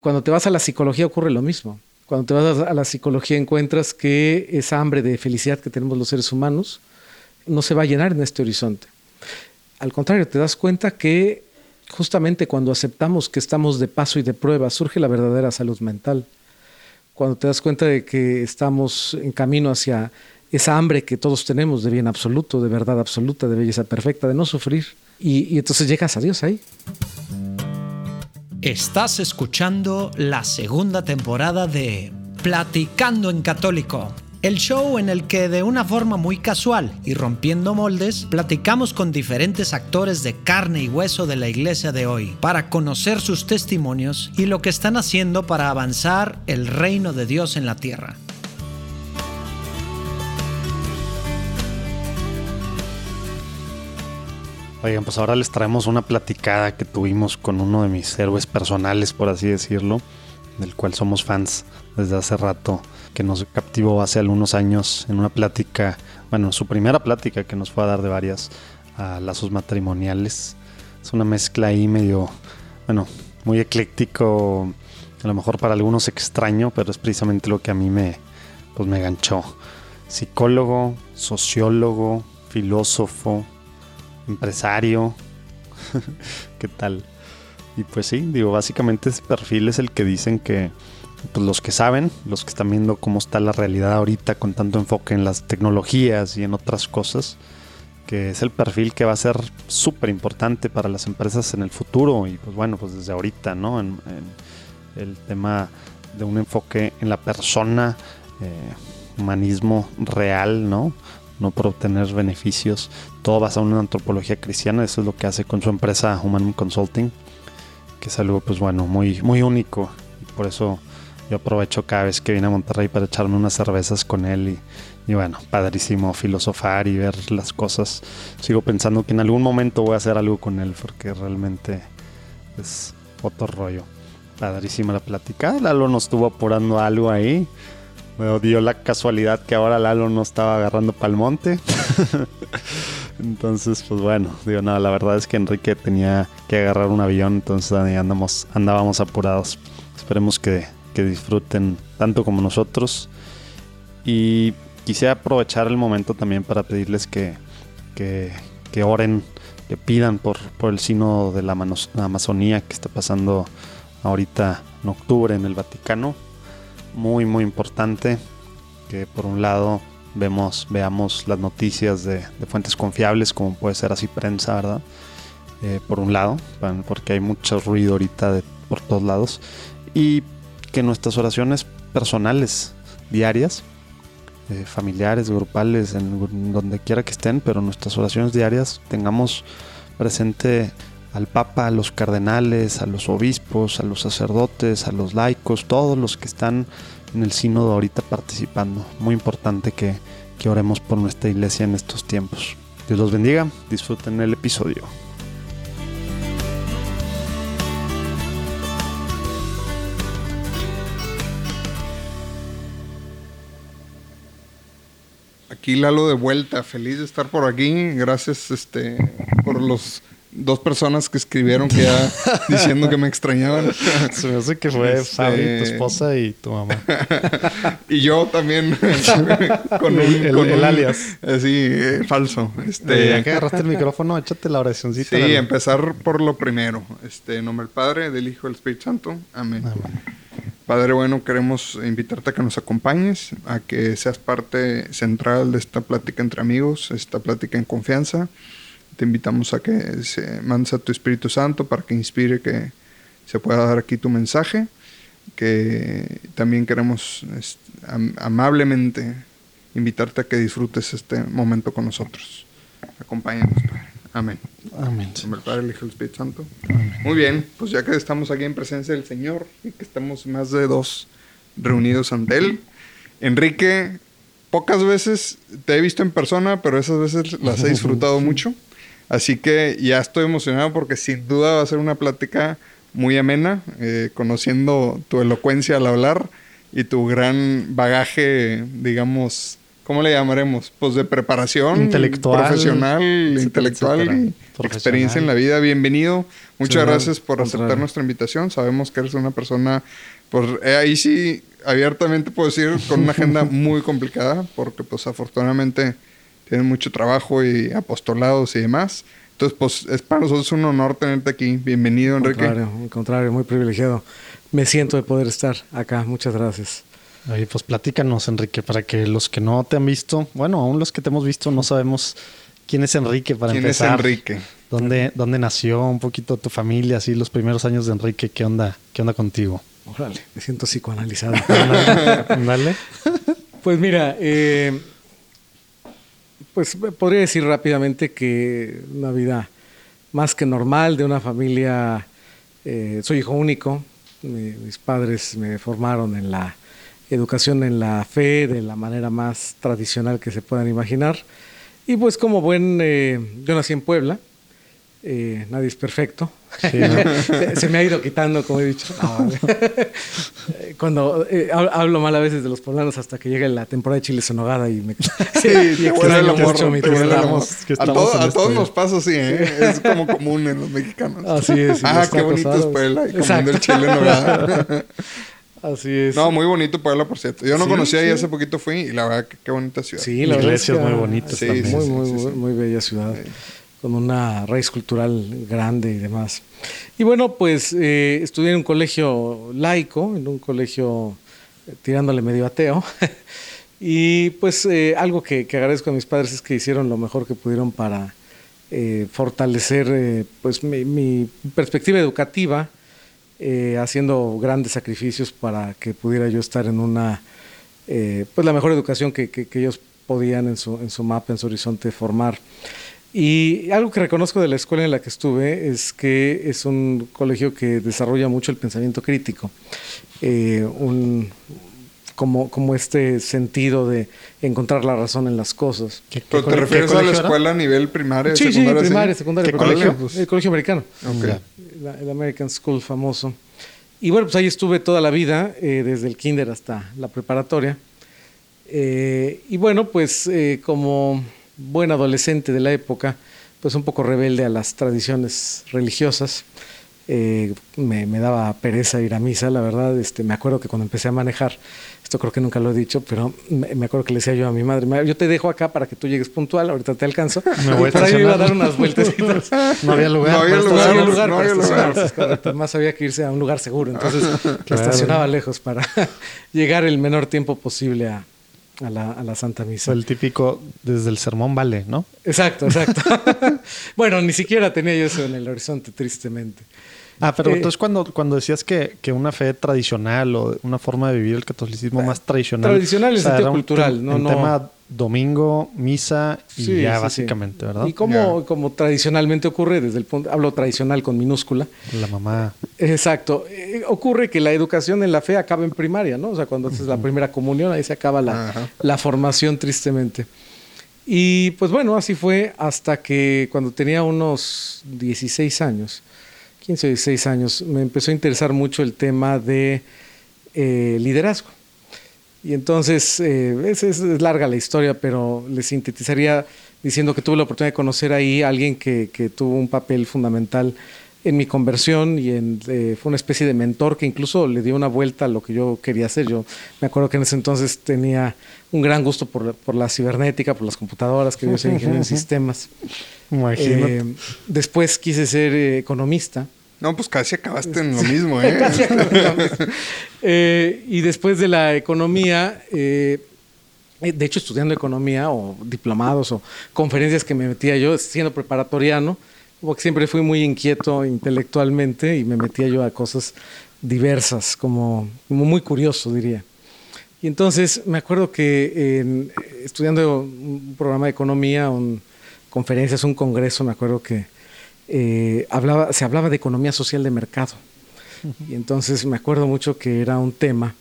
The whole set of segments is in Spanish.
Cuando te vas a la psicología ocurre lo mismo. Cuando te vas a la psicología encuentras que esa hambre de felicidad que tenemos los seres humanos no se va a llenar en este horizonte. Al contrario, te das cuenta que justamente cuando aceptamos que estamos de paso y de prueba surge la verdadera salud mental. Cuando te das cuenta de que estamos en camino hacia esa hambre que todos tenemos de bien absoluto, de verdad absoluta, de belleza perfecta, de no sufrir. Y, entonces llegas a Dios ahí. Estás escuchando la segunda temporada de Platicando en Católico, el show en el que de una forma muy casual y rompiendo moldes, platicamos con diferentes actores de carne y hueso de la iglesia de hoy para conocer sus testimonios y lo que están haciendo para avanzar el reino de Dios en la tierra. Oigan, pues ahora les traemos una platicada que tuvimos con uno de mis héroes personales, por así decirlo, del cual somos fans desde hace rato, que nos captivó hace algunos años en una plática, bueno, su primera plática que nos fue a dar de varias a lazos matrimoniales. Es una mezcla ahí medio, bueno, muy ecléctico, a lo mejor para algunos extraño, pero es precisamente lo que a mí me, pues me ganchó. Psicólogo, sociólogo, filósofo, empresario. ¿Qué tal? Y pues sí, digo, básicamente ese perfil es el que dicen que pues los que saben, los que están viendo cómo está la realidad ahorita con tanto enfoque en las tecnologías y en otras cosas, que es el perfil que va a ser súper importante para las empresas en el futuro y pues bueno, pues desde ahorita, ¿no? En, el tema de un enfoque en la persona, eh, humanismo real, ¿no? No por obtener beneficios. Todo basado en una antropología cristiana, eso es lo que hace con su empresa Human Consulting, que es algo pues bueno, muy, muy único. Por eso yo aprovecho cada vez que viene a Monterrey para echarme unas cervezas con él y, y bueno, padrísimo filosofar y ver las cosas. Sigo pensando que en algún momento voy a hacer algo con él porque realmente es otro rollo. Padrísima la plática. Lalo nos estuvo apurando algo ahí. Me dio la casualidad que ahora Lalo no estaba agarrando pa'l monte. entonces, pues bueno, digo, nada, la verdad es que Enrique tenía que agarrar un avión, entonces andamos, andábamos apurados. Esperemos que, que disfruten tanto como nosotros. Y quisiera aprovechar el momento también para pedirles que, que, que oren, que pidan por, por el sino de la Amazonía que está pasando ahorita en octubre en el Vaticano muy muy importante que por un lado vemos veamos las noticias de, fuentes confiables como puede ser así prensa verdad eh, por un lado porque hay mucho ruido ahorita de, por todos lados y que nuestras oraciones personales diarias eh, familiares grupales en donde quiera que estén pero nuestras oraciones diarias tengamos presente al Papa, a los cardenales, a los obispos, a los sacerdotes, a los laicos, todos los que están en el sínodo ahorita participando. Muy importante que, que oremos por nuestra iglesia en estos tiempos. Dios los bendiga, disfruten el episodio. Aquí Lalo de vuelta, feliz de estar por aquí. Gracias este, por los dos personas que escribieron que ya diciendo que me extrañaban. Se me hace que fue este... Fabi, tu esposa y tu mamá. y yo también con, un, el, con el un, alias. Así, eh, falso. Este, ya que agarraste el micrófono, échate la oracióncita. Sí, empezar por lo primero. Este, en nombre del Padre, del Hijo y del Espíritu Santo. Amén. Amén. Padre bueno, queremos invitarte a que nos acompañes, a que seas parte central de esta plática entre amigos, esta plática en confianza te invitamos a que se mandes a tu Espíritu Santo para que inspire que se pueda dar aquí tu mensaje, que también queremos am amablemente invitarte a que disfrutes este momento con nosotros. Acompáñanos, Padre. Amén. Amén. En el Padre, el Hijo y el Espíritu Santo. Amén. Muy bien, pues ya que estamos aquí en presencia del Señor y que estamos más de dos reunidos ante Él, Enrique, pocas veces te he visto en persona, pero esas veces las he disfrutado mucho. Así que ya estoy emocionado porque sin duda va a ser una plática muy amena, eh, conociendo tu elocuencia al hablar y tu gran bagaje, digamos, ¿cómo le llamaremos? Pues de preparación intelectual, profesional, intelectual experiencia en la vida. Bienvenido. Muchas gracias por aceptar nuestra invitación. Sabemos que eres una persona, pues eh, ahí sí, abiertamente puedo decir, con una agenda muy complicada, porque pues afortunadamente tienes mucho trabajo y apostolados y demás. Entonces, pues es para nosotros un honor tenerte aquí. Bienvenido, Enrique. Al contrario, al contrario, muy privilegiado. Me siento de poder estar acá. Muchas gracias. Ahí, pues platícanos, Enrique, para que los que no te han visto, bueno, aún los que te hemos visto, no sabemos quién es Enrique para ¿Quién empezar. es Enrique? ¿Dónde, ¿Dónde nació? Un poquito tu familia, así los primeros años de Enrique, ¿qué onda? ¿Qué onda contigo? Órale, me siento psicoanalizado. Dale. pues mira, eh, pues podría decir rápidamente que una vida más que normal de una familia, eh, soy hijo único, Mi- mis padres me formaron en la educación en la fe de la manera más tradicional que se puedan imaginar. Y pues como buen, eh, yo nací en Puebla, eh, nadie es perfecto. Sí, ¿no? se, se me ha ido quitando, como he dicho. No, Cuando eh, hab- hablo mal a veces de los poblanos hasta que llega la temporada de chiles en nogada y me... Sí, el extraño amor, mucho mi A, todo- a esto todos nos pasa así, ¿eh? Es como común en los mexicanos. Así es. y Ah, qué bonito es. Puebla y Exacto. comiendo el chile en nogada. Así es. No, muy bonito Puebla, por cierto. Yo no Sí, conocía y sí. hace poquito fui y la verdad que qué bonita ciudad. Sí, la verdad es muy ah, bonitas sí, también. Muy, Sí, muy, sí, muy, sí. muy bella ciudad. Con una raíz cultural grande y demás. Y bueno, pues eh, estudié en un colegio laico, en un colegio eh, tirándole medio ateo. y pues eh, algo que, que agradezco a mis padres es que hicieron lo mejor que pudieron para fortalecer pues mi, perspectiva educativa, haciendo grandes sacrificios para que pudiera yo estar en una pues la mejor educación que, que- que ellos podían en su, en su mapa, en su horizonte formar. Y algo que reconozco de la escuela en la que estuve es que es un colegio que desarrolla mucho el pensamiento crítico, Eh, un, como, como este sentido de encontrar la razón en las cosas. ¿Qué- qué ¿Pero te refieres a la era? escuela a nivel primaria, Sí, sí, secundaria? primaria, secundaria, ¿Qué colegio? El colegio americano. Ok. Ya. la- el American School famoso. Y bueno, pues ahí estuve toda la vida, eh, desde el kinder hasta la preparatoria. Eh, y bueno, pues eh, como buen adolescente de la época, pues un poco rebelde a las tradiciones religiosas. Eh, me, me daba pereza ir a misa, la verdad. Este, me acuerdo que cuando empecé a manejar, esto creo que nunca lo he dicho, pero me, me acuerdo que le decía yo a mi madre, "Ma, yo te dejo acá para que tú llegues puntual, ahorita te alcanzo. Me voy a y por ahí iba a dar unas vueltecitas. No había lugar. No había para No lugar, había lugar no había lugar. estacionarse, es correcto. Además había que irse a un lugar seguro, entonces estacionaba lejos para llegar el menor tiempo posible a, a la, a la Santa Misa. El típico, desde el sermón vale, ¿no? Exacto, exacto. bueno, ni siquiera tenía yo eso en el horizonte, tristemente. Ah, pero Eh, entonces cuando, cuando decías que, que una fe tradicional o una forma de vivir el catolicismo más tradicional. tradicional en o sea, sentido cultural, no- un no. tema domingo, misa y Sí, ya sí, sí. básicamente, ¿verdad? Y como, como tradicionalmente ocurre, desde el punto, hablo tradicional con minúscula, La mamá. Exacto. Eh, ocurre que la educación en la fe acaba en primaria, ¿no? O sea, cuando haces la primera comunión, ahí se acaba la, la formación, tristemente. Y pues bueno, así fue hasta que cuando tenía unos 16 años, 15 o 16 años, me empezó a interesar mucho el tema de eh, liderazgo. Y entonces, eh, es, es- larga la historia, pero le sintetizaría diciendo que tuve la oportunidad de conocer ahí a alguien que, que tuvo un papel fundamental en mi conversión y en, eh, fue una especie de mentor que incluso le dio una vuelta a lo que yo quería hacer. Yo me acuerdo que en ese entonces tenía un gran gusto por, la- por la cibernética, por las computadoras, quería ser ingeniero en sistemas. Eh, después quise ser eh, economista. No, pues casi acabaste en lo mismo, ¿eh? Casi. Eh, y después de la economía, eh, eh, de hecho estudiando economía o diplomados o conferencias que me metía yo, siendo preparatoriano, porque siempre fui muy inquieto intelectualmente y me metía yo a cosas diversas, como, como muy curioso diría. Y entonces me acuerdo que estudiando un programa de economía, un, conferencias, un congreso, me acuerdo que eh, hablaba, se hablaba de economía social de mercado. Y entonces me acuerdo mucho que era un tema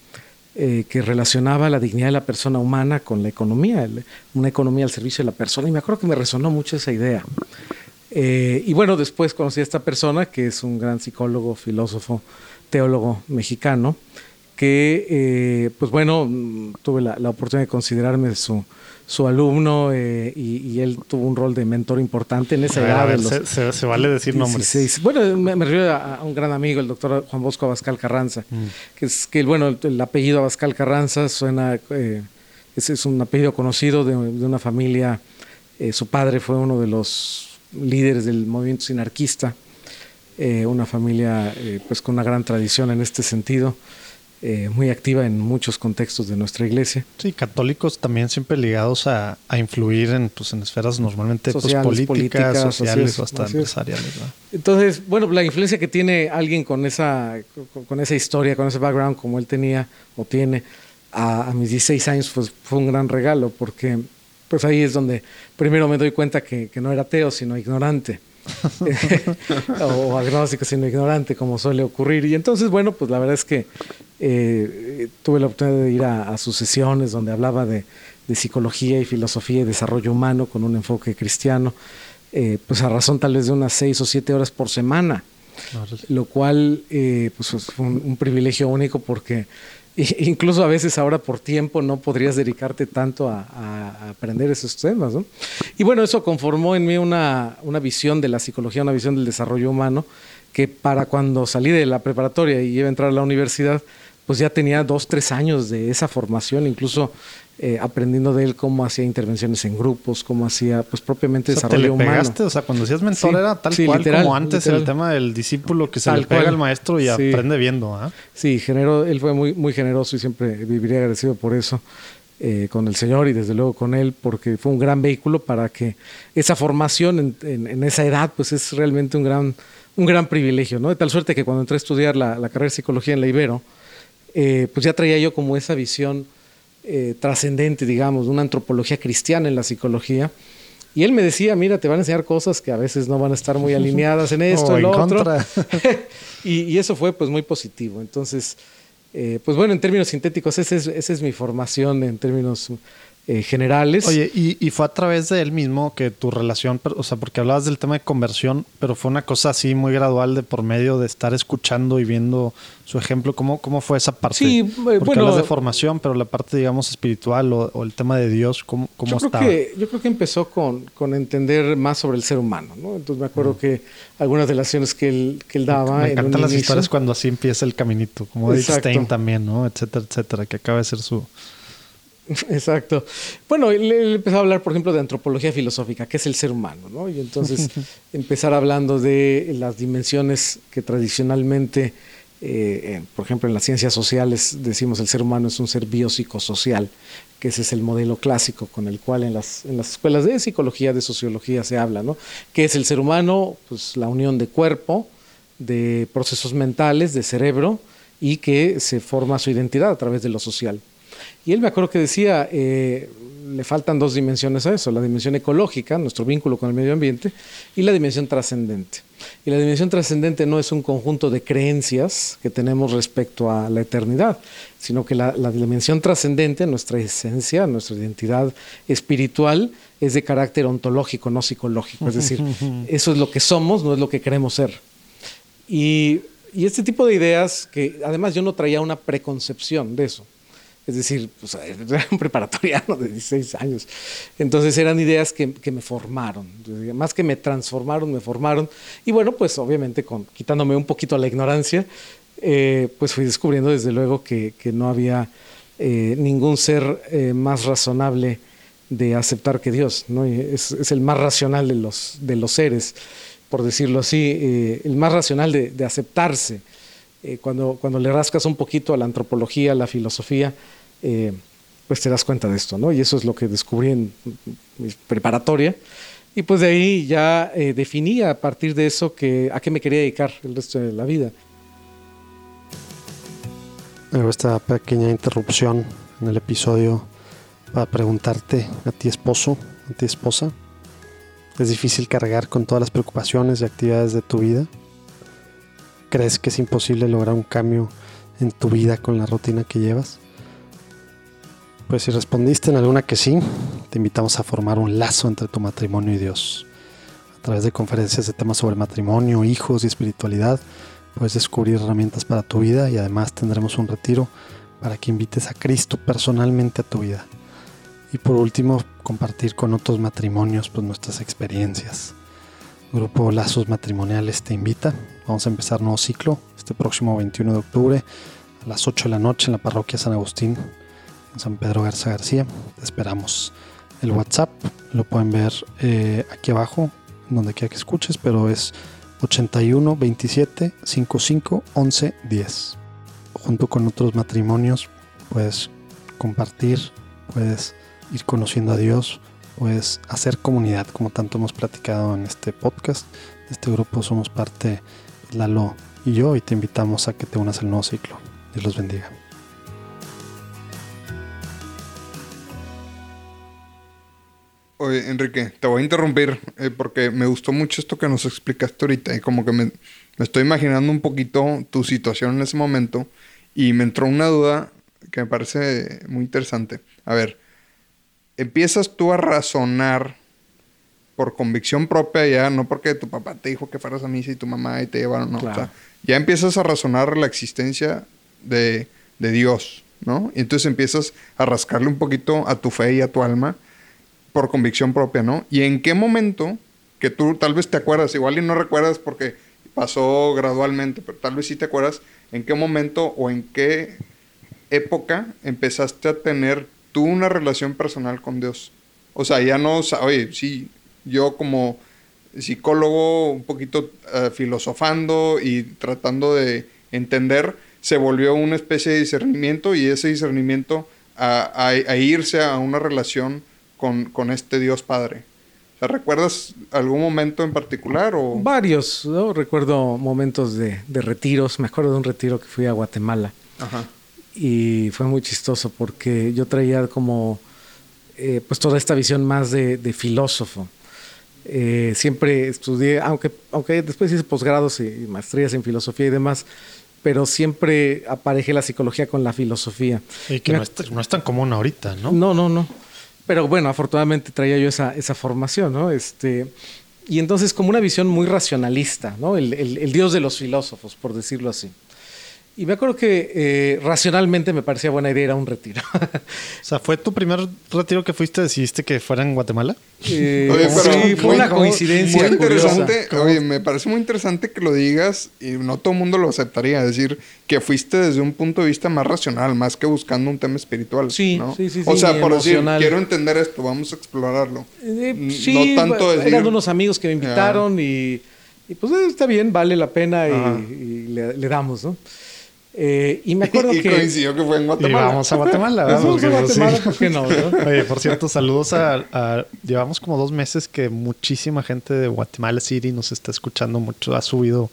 eh, que relacionaba la dignidad de la persona humana con la economía, el- una economía al servicio de la persona. Y me acuerdo que me resonó mucho esa idea. Eh, y bueno, después conocí a esta persona que es un gran psicólogo, filósofo, teólogo mexicano, que, eh, pues bueno, mm, tuve la, oportunidad de considerarme su, su alumno eh, y, él tuvo un rol de mentor importante en esa edad. se, vale decir nombres. Bueno, me, refiero a, un gran amigo, el doctor Juan Bosco Abascal Carranza, mm. que es que, bueno, el, apellido Abascal Carranza suena, eh, es, un apellido conocido de, una familia, su padre fue uno de los líderes del movimiento sinarquista, una familia pues con una gran tradición en este sentido. Eh, muy activa en muchos contextos de nuestra iglesia. Sí, católicos también siempre ligados a, influir en, pues, en esferas normalmente pues, políticas, sociales o hasta empresariales. Entonces, bueno, la influencia que tiene alguien con esa, con, esa historia, con ese background como él tenía o tiene a, mis 16 años, pues fue un gran regalo porque pues ahí es donde primero me doy cuenta que, que no era ateo, sino ignorante. o agnóstico sino ignorante, como suele ocurrir. Y entonces, bueno, pues la verdad es que eh, tuve la oportunidad de ir a, sus sesiones donde hablaba de, psicología y filosofía y desarrollo humano con un enfoque cristiano, eh, pues a razón tal vez de unas seis o siete horas por semana, lo cual eh, pues fue un, privilegio único porque incluso a veces ahora por tiempo no podrías dedicarte tanto a, aprender esos temas. Y bueno, eso conformó en mí una, una visión de la psicología, una visión del desarrollo humano, que para cuando salí de la preparatoria y iba a entrar a la universidad, pues ya tenía dos, tres años de esa formación, incluso eh, aprendiendo de él cómo hacía intervenciones en grupos, cómo hacía, pues propiamente desarrollo te le pegaste, O sea, cuando decías mentor era tal cual como antes el tema del discípulo que se le pega al maestro y aprende viendo. ¿ah? Sí, generó, él fue muy, muy generoso y siempre viviría agradecido por eso. Eh, con el Señor y desde luego con Él, porque fue un gran vehículo para que esa formación en, esa edad, pues es realmente un gran, un gran privilegio, ¿no? De tal suerte que cuando entré a estudiar la, la carrera de psicología en la Ibero, eh, pues ya traía yo como esa visión eh, trascendente, digamos, de una antropología cristiana en la psicología. Y él me decía, mira, te van a enseñar cosas que a veces no van a estar muy alineadas en esto, en lo otro. y, eso fue pues muy positivo. Entonces, eh, pues bueno, en términos sintéticos, esa es, esa es mi formación en términos eh, generales. Oye, y, fue a través de él mismo que tu relación, o sea, porque hablabas del tema de conversión, pero fue una cosa así muy gradual de por medio de estar escuchando y viendo su ejemplo. ¿Cómo, cómo fue esa parte? Sí, porque bueno. hablas de formación, pero la parte, digamos, espiritual o, el tema de Dios, ¿cómo, cómo yo estaba? Creo que, yo creo que empezó con, con entender más sobre el ser humano, ¿no? Entonces me acuerdo que algunas de las acciones que él, que él daba. Me encantan las historias cuando así empieza el caminito, como de Stein también, ¿no? Etcétera, etcétera, que acaba de ser su Exacto. Bueno, él, empezó a hablar, por ejemplo, de antropología filosófica, que es el ser humano, ¿no? Y entonces empezar hablando de las dimensiones que tradicionalmente, eh, por ejemplo, en las ciencias sociales decimos el ser humano es un ser biopsicosocial, que ese es el modelo clásico con el cual en las, en las escuelas de psicología, de sociología se habla, ¿no? ¿Qué es el ser humano? Pues la unión de cuerpo, de procesos mentales, de cerebro, y que se forma su identidad a través de lo social. Y él me acuerdo que decía, eh, le faltan dos dimensiones a eso, la dimensión ecológica, nuestro vínculo con el medio ambiente, y la dimensión trascendente. Y la dimensión trascendente no es un conjunto de creencias que tenemos respecto a la eternidad, sino que la, dimensión trascendente, nuestra esencia, nuestra identidad espiritual, es de carácter ontológico, no psicológico. Es decir, eso es lo que somos, no es lo que queremos ser. Y, y este tipo de ideas, que además yo no traía una preconcepción de eso. Es decir, pues, era un preparatoriano de 16 años. Entonces eran ideas que, me formaron. Más que me transformaron, me formaron. Y bueno, pues obviamente con, quitándome un poquito la ignorancia, eh, pues fui descubriendo desde luego que, no había eh, ningún ser eh, más razonable de aceptar que Dios. ¿no? Es, el más racional de los, seres, por decirlo así, el más racional de aceptarse. Cuando, cuando le rascas un poquito a la antropología, a la filosofía, eh, pues te das cuenta de esto, ¿no? Y eso es lo que descubrí en mi preparatoria. Y pues de ahí ya eh, definí a partir de eso que, a qué me quería dedicar el resto de la vida. Hago esta pequeña interrupción en el episodio para preguntarte a ti esposo, a ti esposa, ¿es difícil cargar con todas las preocupaciones y actividades de tu vida? ¿Crees que es imposible lograr un cambio en tu vida con la rutina que llevas? Pues si respondiste en alguna que sí, te invitamos a formar un lazo entre tu matrimonio y Dios. A través de conferencias de temas sobre matrimonio, hijos y espiritualidad, puedes descubrir herramientas para tu vida y además tendremos un retiro para que invites a Cristo personalmente a tu vida. Y por último, compartir con otros matrimonios pues, nuestras experiencias. grupo Lazos Matrimoniales te invita. Vamos a empezar nuevo ciclo este próximo 21 de octubre a las 8 de la noche en la parroquia San Agustín, en San Pedro Garza García. Te esperamos. El WhatsApp lo pueden ver eh, aquí abajo, donde quiera que escuches, pero es 81 27 55 11 10. Junto con otros matrimonios puedes compartir, puedes ir conociendo a Dios, puedes hacer comunidad, como tanto hemos platicado en este podcast. De este grupo somos parte Lalo y yo y te invitamos a que te unas al nuevo ciclo. Dios los bendiga. Oye, Enrique, te voy a interrumpir eh, porque me gustó mucho esto que nos explicaste ahorita y como que me, me, estoy imaginando un poquito tu situación en ese momento y me entró una duda que me parece muy interesante. A ver, empiezas tú a razonar por convicción propia ya, no porque tu papá te dijo que fueras a misa y tu mamá y te llevaron, no. O sea, ya empiezas a razonar la existencia de, de Dios, ¿no? Y entonces empiezas a rascarle un poquito a tu fe y a tu alma por convicción propia, ¿no? Y en qué momento, que tú tal vez te acuerdas, igual y no recuerdas porque pasó gradualmente, pero tal vez sí te acuerdas, en qué momento o en qué época empezaste a tener tú una relación personal con Dios. O sea, ya no, oye, sí, yo como psicólogo un poquito uh, filosofando y tratando de entender, se volvió una especie de discernimiento y ese discernimiento a, a, a irse a una relación con, con este Dios Padre. O sea, ¿Recuerdas algún momento en particular? O? Varios, ¿no? Recuerdo momentos de, de, retiros. Me acuerdo de un retiro que fui a Guatemala. Ajá. Y fue muy chistoso porque yo traía como eh, pues toda esta visión más de, de filósofo. Eh, siempre estudié, aunque, aunque después hice posgrados y maestrías en filosofía y demás, pero siempre aparejé la psicología con la filosofía. Y que no es, no es, tan común ahorita, ¿no? No, no, no. Pero bueno, afortunadamente traía yo esa, esa formación, ¿no? Este, y entonces como una visión muy racionalista, ¿no? El, el, el dios de los filósofos, por decirlo así. Y me acuerdo que eh, racionalmente me parecía buena idea ir a un retiro. o sea, ¿fue tu primer retiro que fuiste? ¿Decidiste que fuera en Guatemala? Eh, oye, pero sí, fue una coincidencia. Muy interesante. Curiosa. Oye, me parece muy interesante que lo digas y no todo el mundo lo aceptaría. Es decir, que fuiste desde un punto de vista más racional, más que buscando un tema espiritual. Sí, ¿no? sí, sí. O sea, sí, por emocional. decir, quiero entender esto, vamos a explorarlo. Eh, sí, no tanto decir... eran unos amigos que me invitaron yeah. y, y, pues eh, está bien, vale la pena y, y le, le damos, ¿no? Eh, y me acuerdo y que. coincidió que fue en Guatemala. Y vamos a Guatemala. Vamos a Guatemala, sí. ¿por qué no, no? Oye, por cierto, saludos a, a, Llevamos como dos meses que muchísima gente de Guatemala City nos está escuchando mucho. Ha subido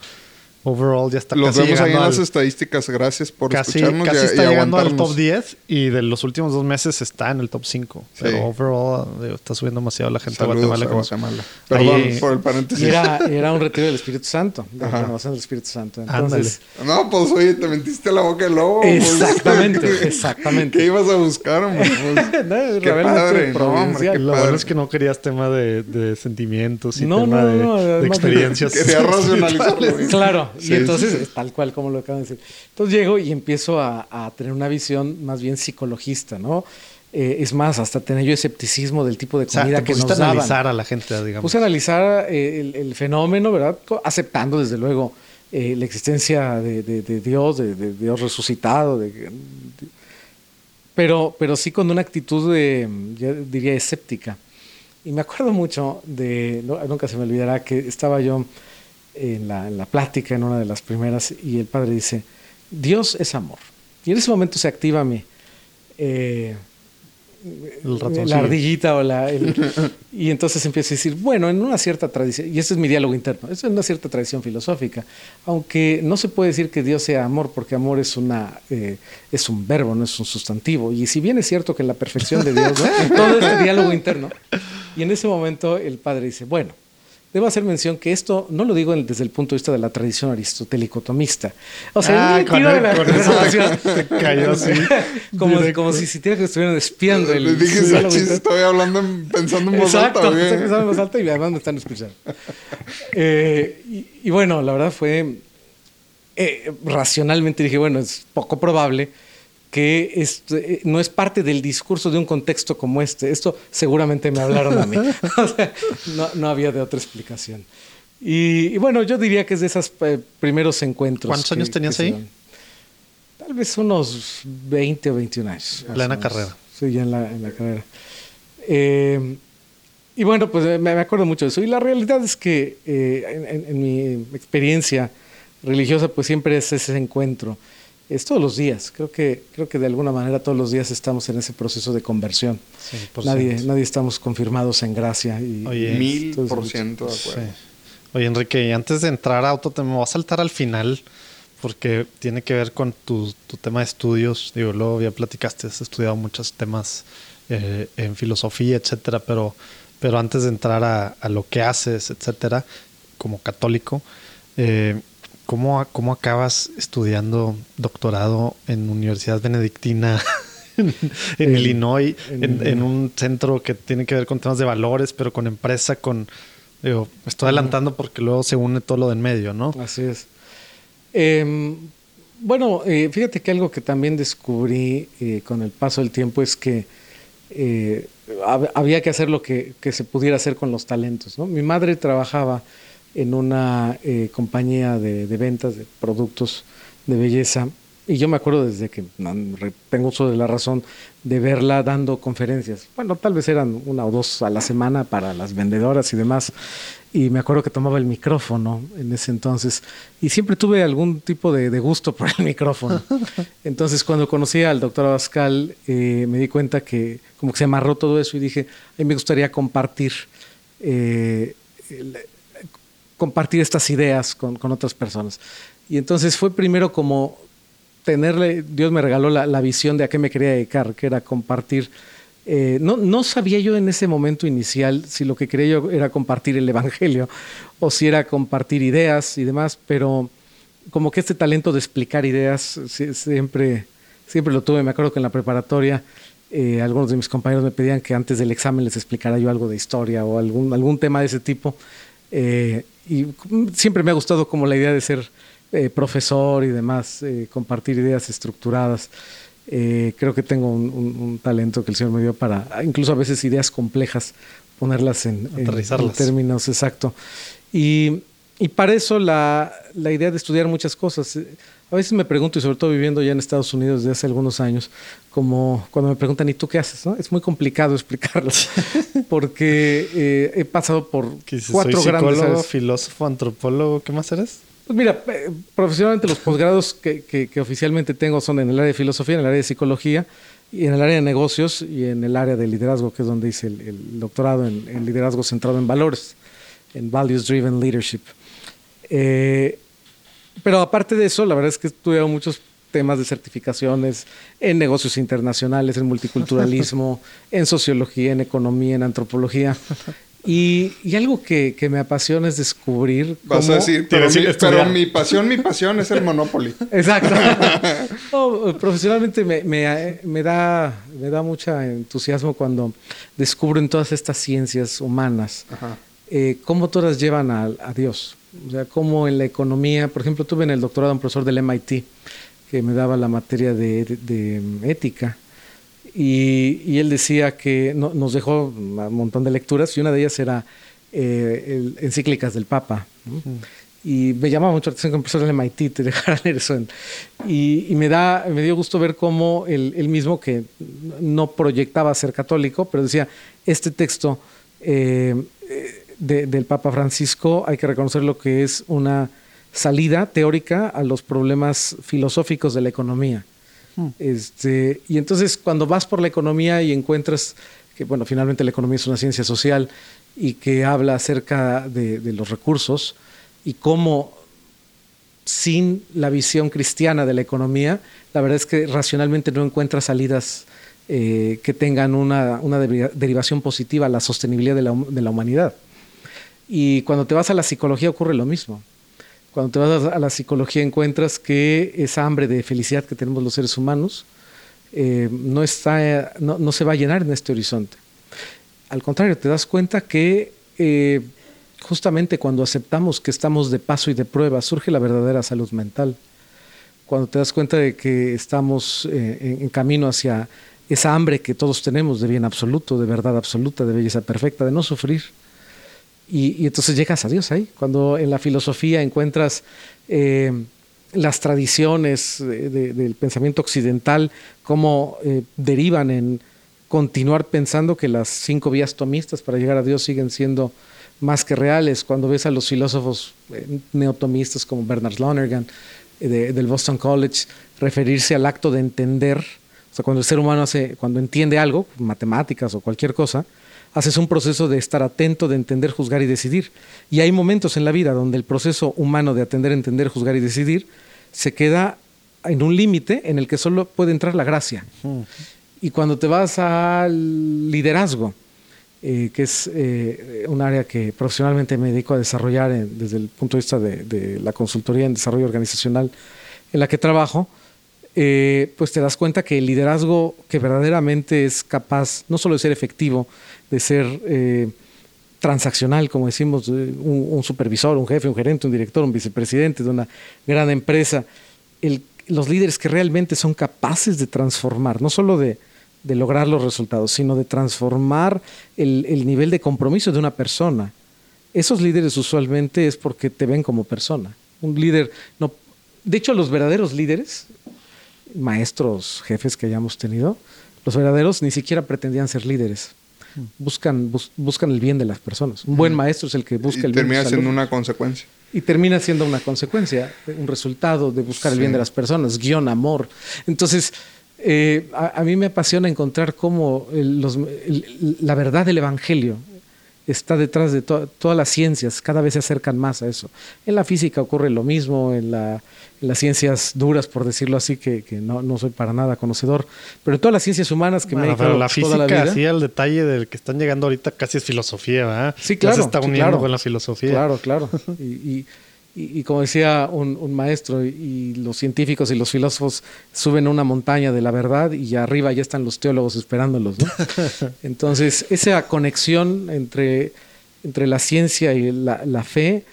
overall, ya está Los casi vemos ahí en al, las estadísticas. Gracias por casi, escucharnos. Casi y, está y llegando al top 10 y de los últimos dos meses está en el top 5. Sí. Pero overall digo, está subiendo demasiado la gente Saludos de Guatemala. A Guatemala. Perdón ahí, por el paréntesis. Era, era un retiro del Espíritu Santo, de la renovación del Espíritu Santo. Entonces, no, pues oye, te mentiste la boca del lobo. Exactamente, pues. exactamente. ¿Qué ibas a buscar, hombre? Pues, no, qué padre, no, hombre, qué Lo padre. bueno es que no querías tema de, de sentimientos y no, tema no, de, no, de experiencias. Quería racionalizarlo. Claro, Sí, y entonces, sí, sí. tal cual como lo acaban de decir. Entonces llego y empiezo a, a tener una visión más bien psicologista, ¿no? Eh, es más, hasta tener yo escepticismo del tipo de comida o sea, que nos daban. analizar a la gente, digamos. Puse a analizar eh, el, el, fenómeno, ¿verdad? Aceptando, desde luego, eh, la existencia de, de, de Dios, de, de, Dios resucitado, de, pero, pero sí con una actitud, de, yo diría, escéptica. Y me acuerdo mucho de, nunca se me olvidará que estaba yo en la, en la plática, en una de las primeras, y el padre dice, Dios es amor. Y en ese momento se activa mi... Eh, la ardillita o la... El, y entonces empiezo a decir, bueno, en una cierta tradición, y este es mi diálogo interno, es una cierta tradición filosófica, aunque no se puede decir que Dios sea amor, porque amor es, una, eh, es un verbo, no es un sustantivo. Y si bien es cierto que la perfección de Dios, ¿no? todo este diálogo interno, y en ese momento el padre dice, bueno, debo hacer mención que esto no lo digo desde el punto de vista de la tradición aristotélico-tomista. O sea, ah, con, de la con eso te cayó así. como, como, si sintiera que estuvieran espiando el. Les dije, estoy hablando, pensando en voz Exacto, alta. Estoy pensando en voz alta y además me están escuchando. Eh, y, y, bueno, la verdad fue eh, racionalmente dije, bueno, es poco probable que este, no es parte del discurso de un contexto como este. Esto seguramente me hablaron a mí. no, había de otra explicación. Y, bueno, yo diría que es de esos eh, primeros encuentros. ¿Cuántos años tenías ahí? Tal vez unos 20 o 21 años. Plena carrera. Sí, ya en la, en la carrera. Eh, y bueno, pues me, acuerdo mucho de eso. Y la realidad es que en, en, mi experiencia religiosa, pues siempre es ese encuentro es todos los días. Creo que, creo que de alguna manera todos los días estamos en ese proceso de conversión. nadie, nadie estamos confirmados en gracia. Y, Mil por ciento de acuerdo. Oye, Enrique, antes de entrar a auto, te me voy a saltar al final porque tiene que ver con tu, tu tema de estudios. Digo, luego ya platicaste, has estudiado muchos temas eh, en filosofía, etcétera, pero, pero antes de entrar a, a lo que haces, etcétera, como católico, eh, ¿Cómo, ¿Cómo acabas estudiando doctorado en Universidad Benedictina en, Illinois, en, un centro que tiene que ver con temas de valores, pero con empresa, con... Digo, estoy adelantando porque luego se une todo lo de en medio, ¿no? Así es. Em, bueno, eh, fíjate que algo que también descubrí eh, con el paso del tiempo es que eh, había que hacer lo que, que, se pudiera hacer con los talentos. ¿no? Mi madre trabajaba en una eh, compañía de, ventas de productos de belleza. Y yo me acuerdo desde que tengo uso de la razón de verla dando conferencias. Bueno, tal vez eran una o dos a la semana para las vendedoras y demás. Y me acuerdo que tomaba el micrófono en ese entonces. Y siempre tuve algún tipo de, gusto por el micrófono. Entonces, cuando conocí al doctor Abascal, eh, me di cuenta que como que se amarró todo eso y dije, a mí me gustaría compartir eh, compartir estas ideas con, otras personas. Y entonces fue primero como tenerle, Dios me regaló la, visión de a qué me quería dedicar, que era compartir. Eh, no, no sabía yo en ese momento inicial si lo que quería yo era compartir el Evangelio o si era compartir ideas y demás, pero como que este talento de explicar ideas siempre, siempre lo tuve. Me acuerdo que en la preparatoria eh, algunos de mis compañeros me pedían que antes del examen les explicara yo algo de historia o algún, algún tema de ese tipo. Eh, y siempre me ha gustado como la idea de ser eh, profesor y demás, eh, compartir ideas estructuradas. Creo que tengo un, talento que el Señor me dio para, incluso a veces ideas complejas, ponerlas en, términos exacto. Y, y para eso la, la, idea de estudiar muchas cosas. A veces me pregunto, y sobre todo viviendo ya en Estados Unidos desde hace algunos años, como cuando me preguntan, ¿y tú qué haces? ¿no? Es muy complicado explicarlo, porque eh, he pasado por cuatro soy grandes... Psicólogo, filósofo, antropólogo, ¿qué más eres? Pues mira, eh, profesionalmente los posgrados que, que, oficialmente tengo son en el área de filosofía, en el área de psicología, y en el área de negocios y en el área de liderazgo, que es donde hice el, doctorado en, liderazgo centrado en valores, en Values Driven Leadership. Eh, pero aparte de eso, la verdad es que he estudiado muchos temas de certificaciones en negocios internacionales, en multiculturalismo, en sociología, en economía, en antropología. Y, algo que, me apasiona es descubrir. Vas a decir, pero, mi, pasión, mi pasión es el Monopoly. Exacto. profesionalmente me, da, me da mucho entusiasmo cuando descubren todas estas ciencias humanas, eh, cómo todas llevan a Dios. O sea, como en la economía, por ejemplo, tuve en el doctorado un profesor del MIT que me daba la materia de, ética y, él decía que nos dejó un montón de lecturas y una de ellas era eh, encíclicas del Papa. Y me llamaba mucho la atención que un profesor del MIT te dejara leer eso. y, me, da, me dio gusto ver cómo él, mismo, que no proyectaba ser católico, pero decía, este texto... Eh, eh, del Papa Francisco hay que reconocer lo que es una salida teórica a los problemas filosóficos de la economía. Hmm. Este, y entonces cuando vas por la economía y encuentras que, bueno, finalmente la economía es una ciencia social y que habla acerca de, los recursos y cómo sin la visión cristiana de la economía, la verdad es que racionalmente no encuentras salidas eh, que tengan una, derivación positiva a la sostenibilidad de la humanidad. Y cuando te vas a la psicología ocurre lo mismo. Cuando te vas a la psicología encuentras que esa hambre de felicidad que tenemos los seres humanos eh, no, está, no, se va a llenar en este horizonte. Al contrario, te das cuenta que eh, justamente cuando aceptamos que estamos de paso y de prueba, surge la verdadera salud mental. Cuando te das cuenta de que estamos eh, en, camino hacia esa hambre que todos tenemos de bien absoluto, de verdad absoluta, de belleza perfecta, de no sufrir. Y, entonces llegas a Dios ahí. Cuando en la filosofía encuentras eh, las tradiciones del pensamiento occidental, cómo eh, derivan en continuar pensando que las cinco vías tomistas para llegar a Dios siguen siendo más que reales. Cuando ves a los filósofos eh, neotomistas como Bernard Lonergan del Boston College referirse al acto de entender, o sea, cuando el ser humano hace, cuando entiende algo, matemáticas o cualquier cosa, haces un proceso de estar atento, de entender, juzgar y decidir. Y hay momentos en la vida donde el proceso humano de atender, entender, juzgar y decidir se queda en un límite en el que solo puede entrar la gracia. Y cuando te vas al liderazgo, eh, que es eh, un área que profesionalmente me dedico a desarrollar desde el punto de vista de, la consultoría en desarrollo organizacional en la que trabajo, eh, pues te das cuenta que el liderazgo que verdaderamente es capaz no solo de ser efectivo, de ser eh, transaccional, como decimos, un, supervisor, un jefe, un gerente, un director, un vicepresidente de una gran empresa, los líderes que realmente son capaces de transformar, no solo de, lograr los resultados, sino de transformar el, nivel de compromiso de una persona. Esos líderes usualmente es porque te ven como persona. Un líder, no, de hecho los verdaderos líderes, maestros, jefes que hayamos tenido, los verdaderos ni siquiera pretendían ser líderes buscan, buscan el bien de las personas. Un buen maestro es el que busca el bien. Termina siendo una consecuencia. Y termina siendo una consecuencia, un resultado de buscar el bien de las personas, guion, amor. Entonces, eh, a, mí me apasiona encontrar cómo la verdad del Evangelio está detrás de todas las ciencias, cada vez se acercan más a eso. En la física ocurre lo mismo, en, las ciencias duras, por decirlo así, que, no, soy para nada conocedor, pero en todas las ciencias humanas que me he pero la física, toda la vida, así el detalle del que están llegando ahorita casi es filosofía, ¿verdad? Sí, claro. Ya se está uniendo con la filosofía. Claro, claro. y y, como decía un, maestro, y, los científicos y los filósofos suben a una montaña de la verdad y arriba ya están los teólogos esperándolos. Entonces, esa conexión entre, entre la ciencia y la, fe,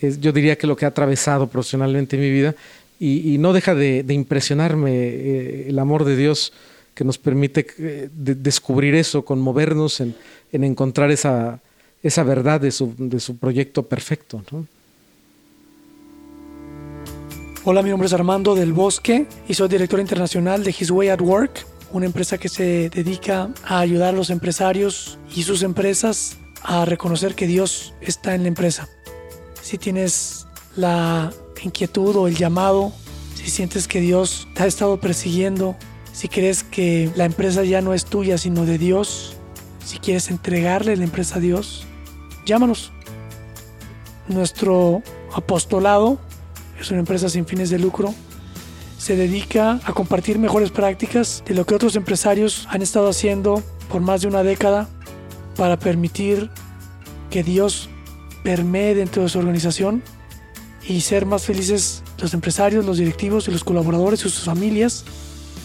es, yo diría que lo que ha atravesado profesionalmente mi vida y, no deja de, impresionarme eh, el amor de Dios que nos permite eh, descubrir eso, conmovernos en, en encontrar esa, esa verdad de su, de su proyecto perfecto. ¿no? Hola, mi nombre es Armando del Bosque y soy director internacional de His Way at Work, una empresa que se dedica a ayudar a los empresarios y sus empresas a reconocer que Dios está en la empresa. Si tienes la inquietud o el llamado, si sientes que Dios te ha estado persiguiendo, si crees que la empresa ya no es tuya sino de Dios, si quieres entregarle la empresa a Dios, llámanos. Nuestro apostolado es una empresa sin fines de lucro, se dedica a compartir mejores prácticas de lo que otros empresarios han estado haciendo por más de una década para permitir que Dios permee dentro de su organización y ser más felices los empresarios, los directivos y los colaboradores y sus familias,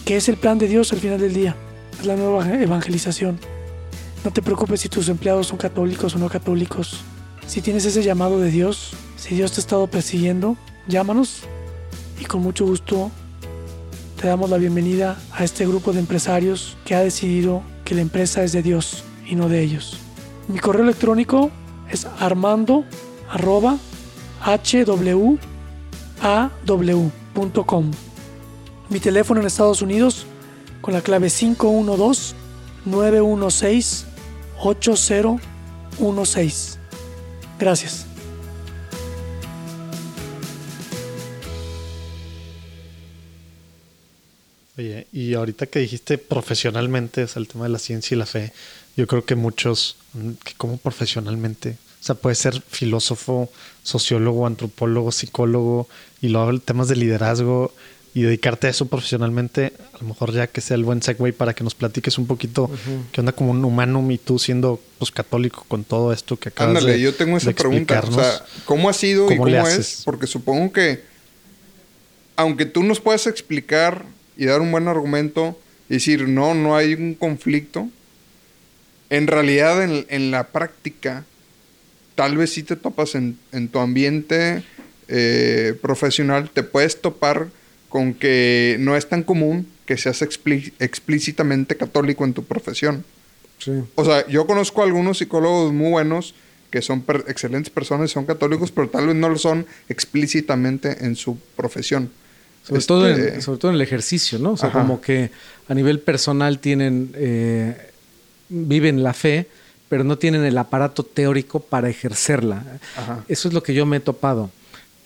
que es el plan de Dios al final del día, es la nueva evangelización. No te preocupes si tus empleados son católicos o no católicos. Si tienes ese llamado de Dios, si Dios te ha estado persiguiendo, llámanos y con mucho gusto te damos la bienvenida a este grupo de empresarios que ha decidido que la empresa es de Dios y no de ellos. Mi correo electrónico es armando Mi teléfono en Estados Unidos con la clave 512 916 8016. Gracias. Oye, y ahorita que dijiste profesionalmente, es el tema de la ciencia y la fe, yo creo que muchos, que como profesionalmente, o sea, puede ser filósofo, sociólogo, antropólogo, psicólogo, y luego temas de liderazgo y dedicarte a eso profesionalmente, a lo mejor ya que sea el buen segue para que nos platiques un poquito qué onda como un humano y tú siendo pues católico con todo esto que acabas Ándale, yo tengo esa pregunta, o sea, ¿cómo ha sido y cómo es? Porque supongo que aunque tú nos puedas explicar y dar un buen argumento y decir, no, no hay un conflicto, en realidad en, la práctica tal vez si te topas en, tu ambiente eh, profesional, te puedes topar con que no es tan común que seas explícitamente católico en tu profesión. O sea, yo conozco algunos psicólogos muy buenos que son excelentes personas y son católicos, pero tal vez no lo son explícitamente en su profesión. Sobre, todo, en, este, sobre todo en el ejercicio, ¿no? O sea, como que a nivel personal tienen, eh, viven la fe, pero no tienen el aparato teórico para ejercerla. Eso es lo que yo me he topado.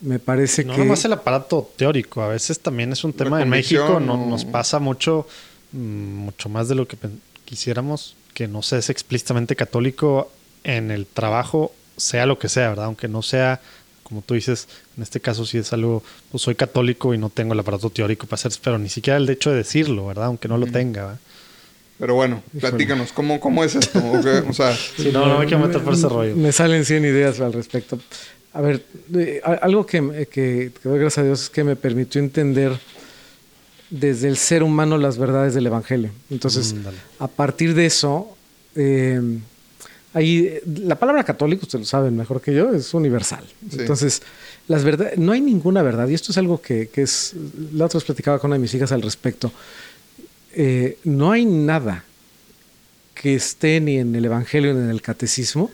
Me parece que... No nomás el aparato teórico, a veces también es un tema en México, no, nos pasa mucho, mm, mucho más de lo que quisiéramos, que no seas explícitamente católico en el trabajo, sea lo que sea, ¿verdad? Aunque no sea, como tú dices, en este caso si es algo, pues soy católico y no tengo el aparato teórico para hacer, pero ni siquiera el hecho de decirlo, ¿verdad? Aunque no lo tenga, ¿verdad? Pero bueno, platícanos, ¿cómo, cómo es esto? O sea, no, no hay que meter por ese rollo. Me salen 100 ideas al respecto. A ver, eh, algo que, que, que doy gracias a Dios es que me permitió entender desde el ser humano las verdades del Evangelio. Entonces, mm, a partir de eso, eh, ahí, la palabra católico, ustedes lo saben mejor que yo, es universal. Entonces, las verdades, no hay ninguna verdad, y esto es algo que, que, es, la otra vez platicaba con una de mis hijas al respecto, eh, no hay nada que esté ni en el Evangelio ni en el Catecismo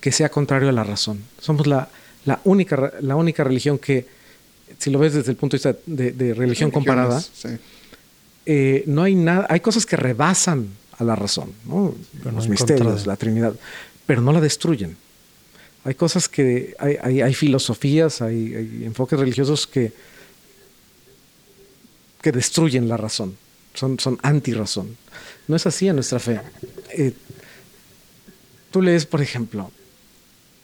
que sea contrario a la razón. Somos la, la, única, la única religión que, si lo ves desde el punto de vista de, religión comparada, eh, no hay nada, hay cosas que rebasan a la razón, los misterios, la Trinidad, pero no la destruyen. Hay cosas que, hay, hay, filosofías, hay, enfoques religiosos que, que destruyen la razón, son, son anti-razón. No es así en nuestra fe. Eh, tú lees, por ejemplo,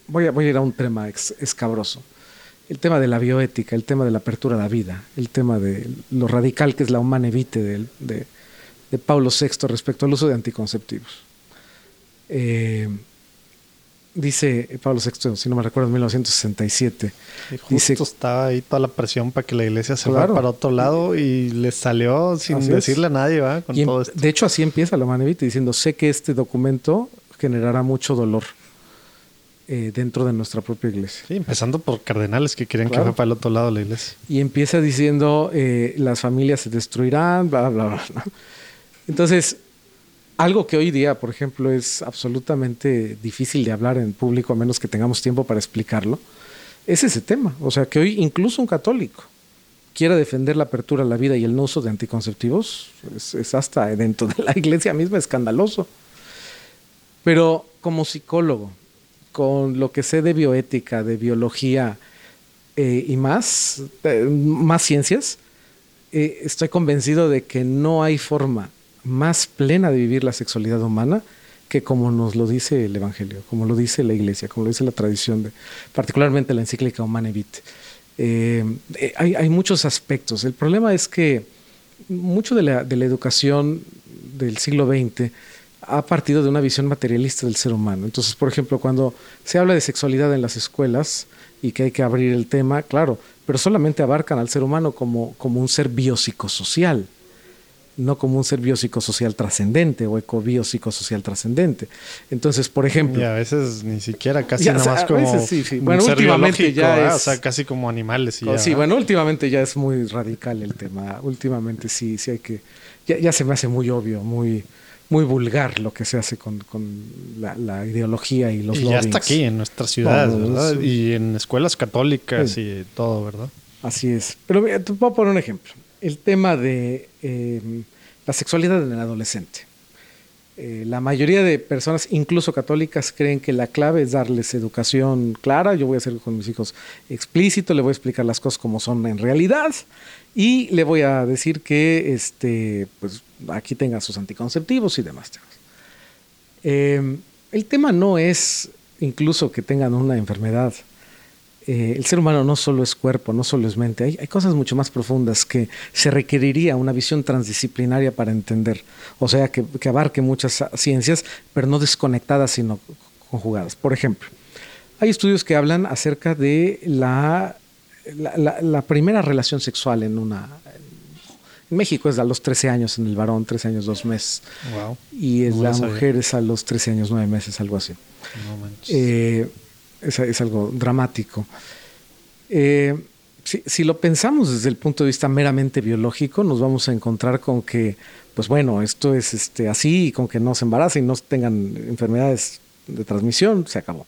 voy a, voy a ir a un tema escabroso, el tema de la bioética, el tema de la apertura a la vida, el tema de lo radical que es la humana evite de, de de Pablo VI respecto al uso de anticonceptivos. Eh, dice Pablo VI, si no me recuerdo, en 1967. Y justo dice, estaba ahí toda la presión para que la iglesia se fuera para otro lado y le salió sin decirle a nadie, ¿va? Con todo esto. De hecho, así empieza la manevita diciendo, sé que este documento generará mucho dolor eh, dentro de nuestra propia iglesia. Sí, empezando por cardenales que querían que fuera para el otro lado la iglesia. Y empieza diciendo, eh, las familias se destruirán, bla, bla, bla. Entonces, algo que hoy día, por ejemplo, es absolutamente difícil de hablar en público a menos que tengamos tiempo para explicarlo, es ese tema. O sea, que hoy incluso un católico quiera defender la apertura a la vida y el no uso de anticonceptivos, es, hasta dentro de la iglesia misma escandaloso. Pero como psicólogo, con lo que sé de bioética, de biología eh, y más, eh, más ciencias, eh, estoy convencido de que no hay forma más plena de vivir la sexualidad humana que como nos lo dice el Evangelio, como lo dice la Iglesia, como lo dice la tradición, de, particularmente la encíclica Humane. Eh, eh, hay, muchos aspectos. El problema es que mucho de la, de la educación del siglo XX ha partido de una visión materialista del ser humano. Entonces, por ejemplo, cuando se habla de sexualidad en las escuelas y que hay que abrir el tema, claro, pero solamente abarcan al ser humano como, como un ser biopsicosocial no como un ser biopsicosocial trascendente o ecobiopsicosocial trascendente. Entonces, por ejemplo... Y a veces ni siquiera, casi nada más como... Bueno, últimamente ya es... O sea, casi como animales. Y sí, bueno, últimamente ya es muy radical el tema. Últimamente sí, sí hay que... Ya, se me hace muy obvio, muy muy vulgar lo que se hace con, la, ideología y los y ya está aquí en nuestra ciudad, ¿verdad? Y en escuelas católicas y todo, ¿verdad? Así es. Pero te puedo poner un ejemplo el tema de eh, la sexualidad en el adolescente. Eh, la mayoría de personas, incluso católicas, creen que la clave es darles educación clara. Yo voy a hacer con mis hijos explícito, le voy a explicar las cosas como son en realidad y le voy a decir que este, pues, aquí tenga sus anticonceptivos y demás temas. Eh, el tema no es incluso que tengan una enfermedad eh, el ser humano no solo es cuerpo, no solo es mente, hay, cosas mucho más profundas que se requeriría una visión transdisciplinaria para entender, o sea, que, abarque muchas ciencias, pero no desconectadas, sino conjugadas. Por ejemplo, hay estudios que hablan acerca de la, la, primera relación sexual en una... En México es a los 13 años en el varón, 13 años, 2 meses. Y en la mujer es a los 13 años, 9 meses, algo así. No es, algo dramático. Eh, si, lo pensamos desde el punto de vista meramente biológico, nos vamos a encontrar con que, pues bueno, esto es este, así y con que no se embaracen y no tengan enfermedades de transmisión, se acabó.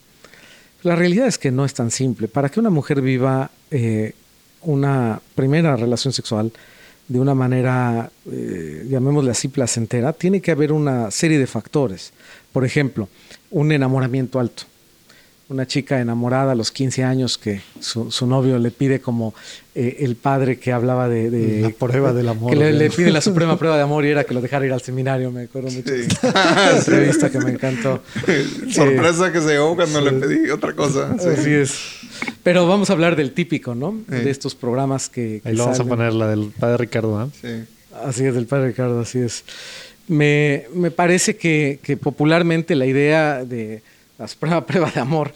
La realidad es que no es tan simple. Para que una mujer viva eh, una primera relación sexual de una manera, eh, llamémosle así, placentera, tiene que haber una serie de factores. Por ejemplo, un enamoramiento alto una chica enamorada a los 15 años que su, novio le pide como eh, el padre que hablaba de... la prueba del amor. Que le, pide la suprema prueba de amor y era que lo dejara ir al seminario, me acuerdo mucho. Sí. Una entrevista que me encantó. Sorpresa que se llevó cuando le pedí otra cosa. Así es. Pero vamos a hablar del típico, ¿no? De estos programas que... Ahí lo vamos a poner, la del padre Ricardo, ¿ah? Sí. Así es, del padre Ricardo, así es. Me, me parece que, que popularmente la idea de suprema prueba de amor.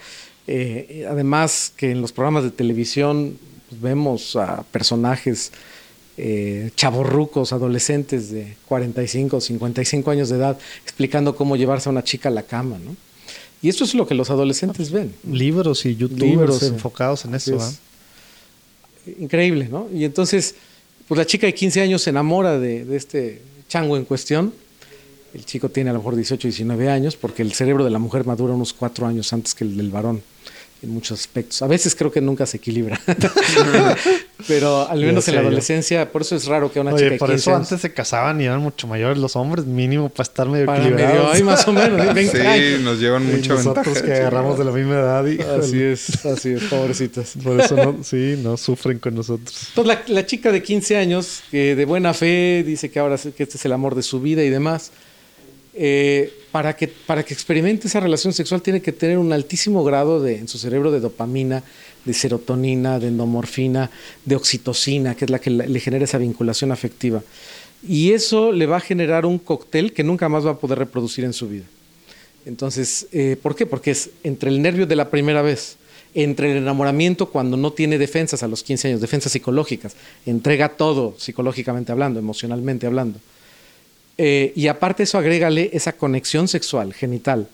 Eh, además que en los programas de televisión pues, vemos a personajes eh, chavorrucos, adolescentes de 45 o 55 años de edad, explicando cómo llevarse a una chica a la cama, ¿no? Y eso es lo que los adolescentes ven. Libros y youtubers enfocados en eso. ¿ah? Increíble, ¿no? Y entonces, pues la chica de 15 años se enamora de, de este chango en cuestión el chico tiene a lo mejor 18, 19 años, porque el cerebro de la mujer madura unos cuatro años antes que el del varón en muchos aspectos. A veces creo que nunca se equilibra. Pero al menos en la adolescencia, por eso es raro que una Oye, chica por eso antes se casaban y eran mucho mayores los hombres, mínimo para estar medio equilibrados. Medio, más o menos. sí, nos llevan mucho Nosotros que agarramos de la misma edad. Y, así es, así es, pobrecitas. Por eso no, sí, no sufren con nosotros. Entonces la, la chica de 15 años, que de buena fe dice que ahora que este es el amor de su vida y demás, eh, para, que, para que experimente esa relación sexual tiene que tener un altísimo grado en su cerebro de dopamina, de serotonina, de endomorfina, de oxitocina, que es la que le genera esa vinculación afectiva. Y eso le va a generar un cóctel que nunca más va a poder reproducir en su vida. Entonces, eh, ¿por qué? Porque es entre el nervio de la primera vez, entre el enamoramiento cuando no tiene defensas a los 15 años, defensas psicológicas, entrega todo psicológicamente hablando, emocionalmente hablando eh, y aparte eso agrégale esa conexión sexual, genital.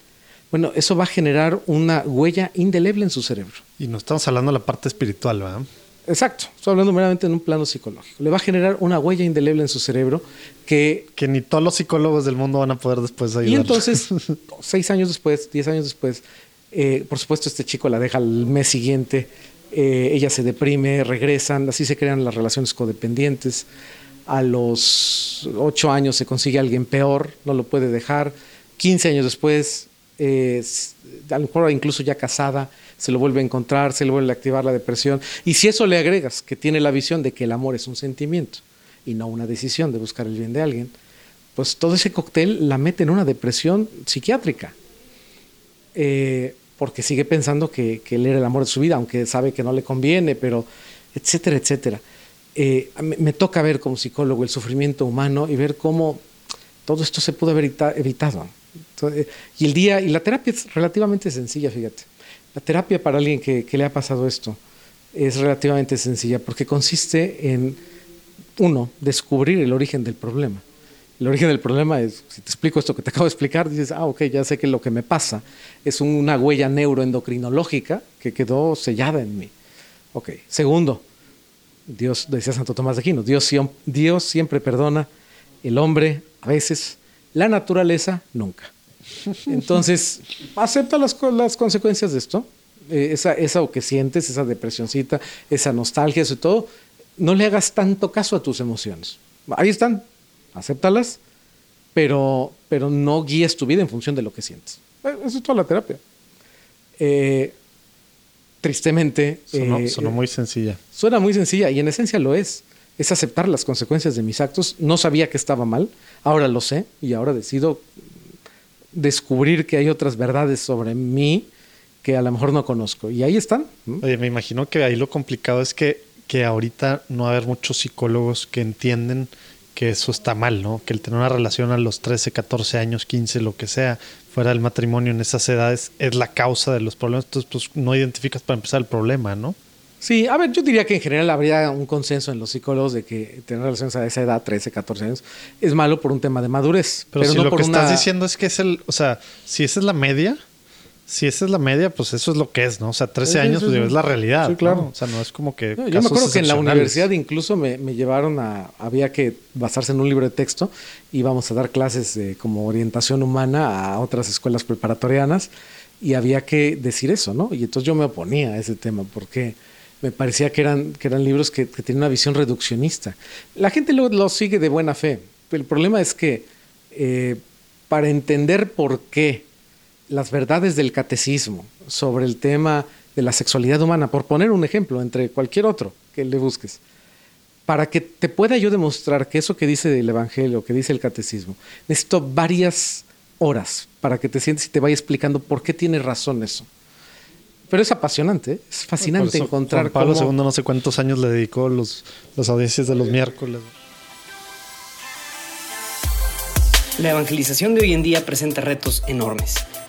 Bueno, eso va a generar una huella indeleble en su cerebro. Y no estamos hablando de la parte espiritual, ¿verdad? Exacto, estoy hablando meramente en un plano psicológico. Le va a generar una huella indeleble en su cerebro que... Que ni todos los psicólogos del mundo van a poder después ayudar. Y entonces, seis años después, diez años después, eh, por supuesto este chico la deja al mes siguiente, eh, ella se deprime, regresan, así se crean las relaciones codependientes a los 8 años se consigue alguien peor, no lo puede dejar, 15 años después, eh, a lo mejor incluso ya casada, se lo vuelve a encontrar, se le vuelve a activar la depresión. Y si eso le agregas que tiene la visión de que el amor es un sentimiento y no una decisión de buscar el bien de alguien, pues todo ese cóctel la mete en una depresión psiquiátrica. Eh, porque sigue pensando que, que él era el amor de su vida, aunque sabe que no le conviene, pero etcétera, etcétera. Eh, me, toca ver como psicólogo el sufrimiento humano y ver cómo todo esto se pudo haber evitado. Eh, y el día, y la terapia es relativamente sencilla, fíjate. La terapia para alguien que, le ha pasado esto es relativamente sencilla porque consiste en, uno, descubrir el origen del problema. El origen del problema es, si te explico esto que te acabo de explicar, dices, ah, ok, ya sé que lo que me pasa es una huella neuroendocrinológica que quedó sellada en mí. Ok. Segundo, Dios, decía Santo Tomás de Aquino, Dios, Dios siempre perdona, el hombre a veces, la naturaleza nunca. Entonces, acepta las, las consecuencias de esto, eh, esa, esa que sientes, esa depresioncita, esa nostalgia, eso y todo, no le hagas tanto caso a tus emociones. Ahí están, acéptalas, pero, pero no guíes tu vida en función de lo que sientes. Eh, eso es toda la terapia. Eh, tristemente... Sonó, eh, muy sencilla. Suena muy sencilla y en esencia lo es. Es aceptar las consecuencias de mis actos. No sabía que estaba mal, ahora lo sé y ahora decido descubrir que hay otras verdades sobre mí que a lo mejor no conozco. Y ahí están. Oye, me imagino que ahí lo complicado es que, que ahorita no va a haber muchos psicólogos que entienden que eso está mal, ¿no? Que el tener una relación a los 13, 14 años, 15, lo que sea, fuera del matrimonio en esas edades, es la causa de los problemas. Entonces, pues no identificas para empezar el problema, ¿no? Sí, a ver, yo diría que en general habría un consenso en los psicólogos de que tener relaciones a esa edad, 13, 14 años, es malo por un tema de madurez. Pero, si lo que estás diciendo es que es el, o sea, si esa es la media, si esa es la media, pues eso es lo que es, ¿no? O sea, 13 años pues, es la realidad. Sí, claro. O sea, no es como que. yo me acuerdo que en la universidad incluso me, llevaron a. Había que basarse en un libro de texto. Íbamos a dar clases de, como orientación humana a otras escuelas preparatorianas y había que decir eso, ¿no? Y entonces yo me oponía a ese tema porque me parecía que eran, que eran libros que, que tienen una visión reduccionista. La gente lo, lo, sigue de buena fe. El problema es que eh, para entender por qué las verdades del catecismo sobre el tema de la sexualidad humana, por poner un ejemplo entre cualquier otro que le busques, para que te pueda yo demostrar que eso que dice el Evangelio, que dice el catecismo, necesito varias horas para que te sientes y te vaya explicando por qué tiene razón eso. Pero es apasionante, ¿eh? es fascinante encontrar Juan Pablo II no sé cuántos años le dedicó los, las audiencias de los miércoles. La evangelización de hoy en día presenta retos enormes.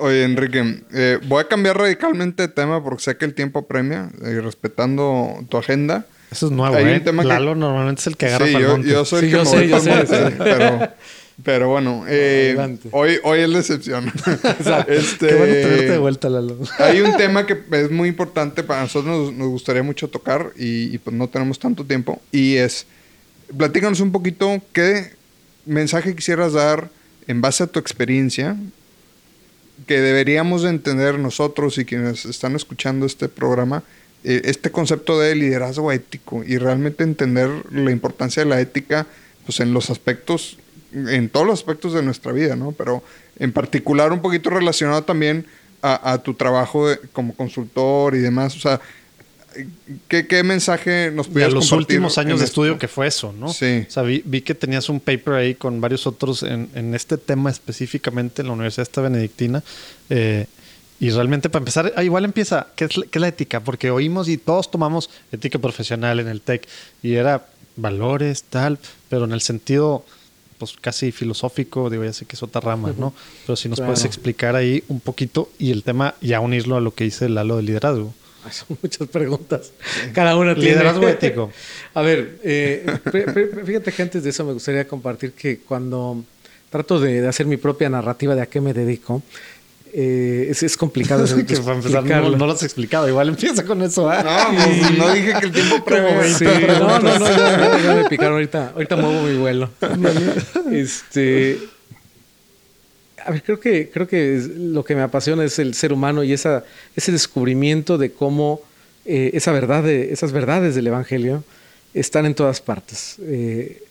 Oye, Enrique, eh, voy a cambiar radicalmente de tema porque sé que el tiempo premia, eh, respetando tu agenda. Eso es nuevo, ¿eh? Lalo normalmente es el que agarra sí, yo, yo, soy el que yo sé, yo sé, pero, pero bueno, eh, hoy, hoy es la excepción. este, Qué bueno tenerte de vuelta, Lalo. hay un tema que es muy importante para nosotros, nos, gustaría mucho tocar y, y, pues no tenemos tanto tiempo. Y es, platícanos un poquito qué mensaje quisieras dar en base a tu experiencia que deberíamos entender nosotros y quienes están escuchando este programa, eh, este concepto de liderazgo ético y realmente entender la importancia de la ética pues en los aspectos, en todos los aspectos de nuestra vida, ¿no? Pero en particular un poquito relacionado también a, tu trabajo como consultor y demás, o sea, ¿Qué, mensaje nos pudieras Y a los últimos años de estudio que fue eso, ¿no? Sí. O sea, vi, que tenías un paper ahí con varios otros en, este tema específicamente en la Universidad esta Benedictina. Eh, y realmente, para empezar, ah, igual empieza, ¿qué es, ¿qué es, la ética? Porque oímos y todos tomamos ética profesional en el TEC y era valores, tal, pero en el sentido pues casi filosófico, digo, ya sé que es otra rama, ¿no? Pero si nos puedes explicar ahí un poquito y el tema ya unirlo a lo que dice Lalo de liderazgo. Son muchas preguntas. Cada una tiene. Liderazgo ético. A ver, eh, fíjate que antes de eso me gustaría compartir que cuando trato de, hacer mi propia narrativa de a qué me dedico, eh, es, complicado. que para empezar, no, lo has explicado. Igual empieza con eso. ¿eh? No, pues, no dije que el tiempo previo. Sí, no, no, no, ya, me picaron. Ahorita, ahorita muevo mi vuelo. este a ver, creo que, creo que lo que me apasiona es el ser humano y esa, ese descubrimiento de cómo eh, esa verdad esas verdades del Evangelio están en todas partes. Eh,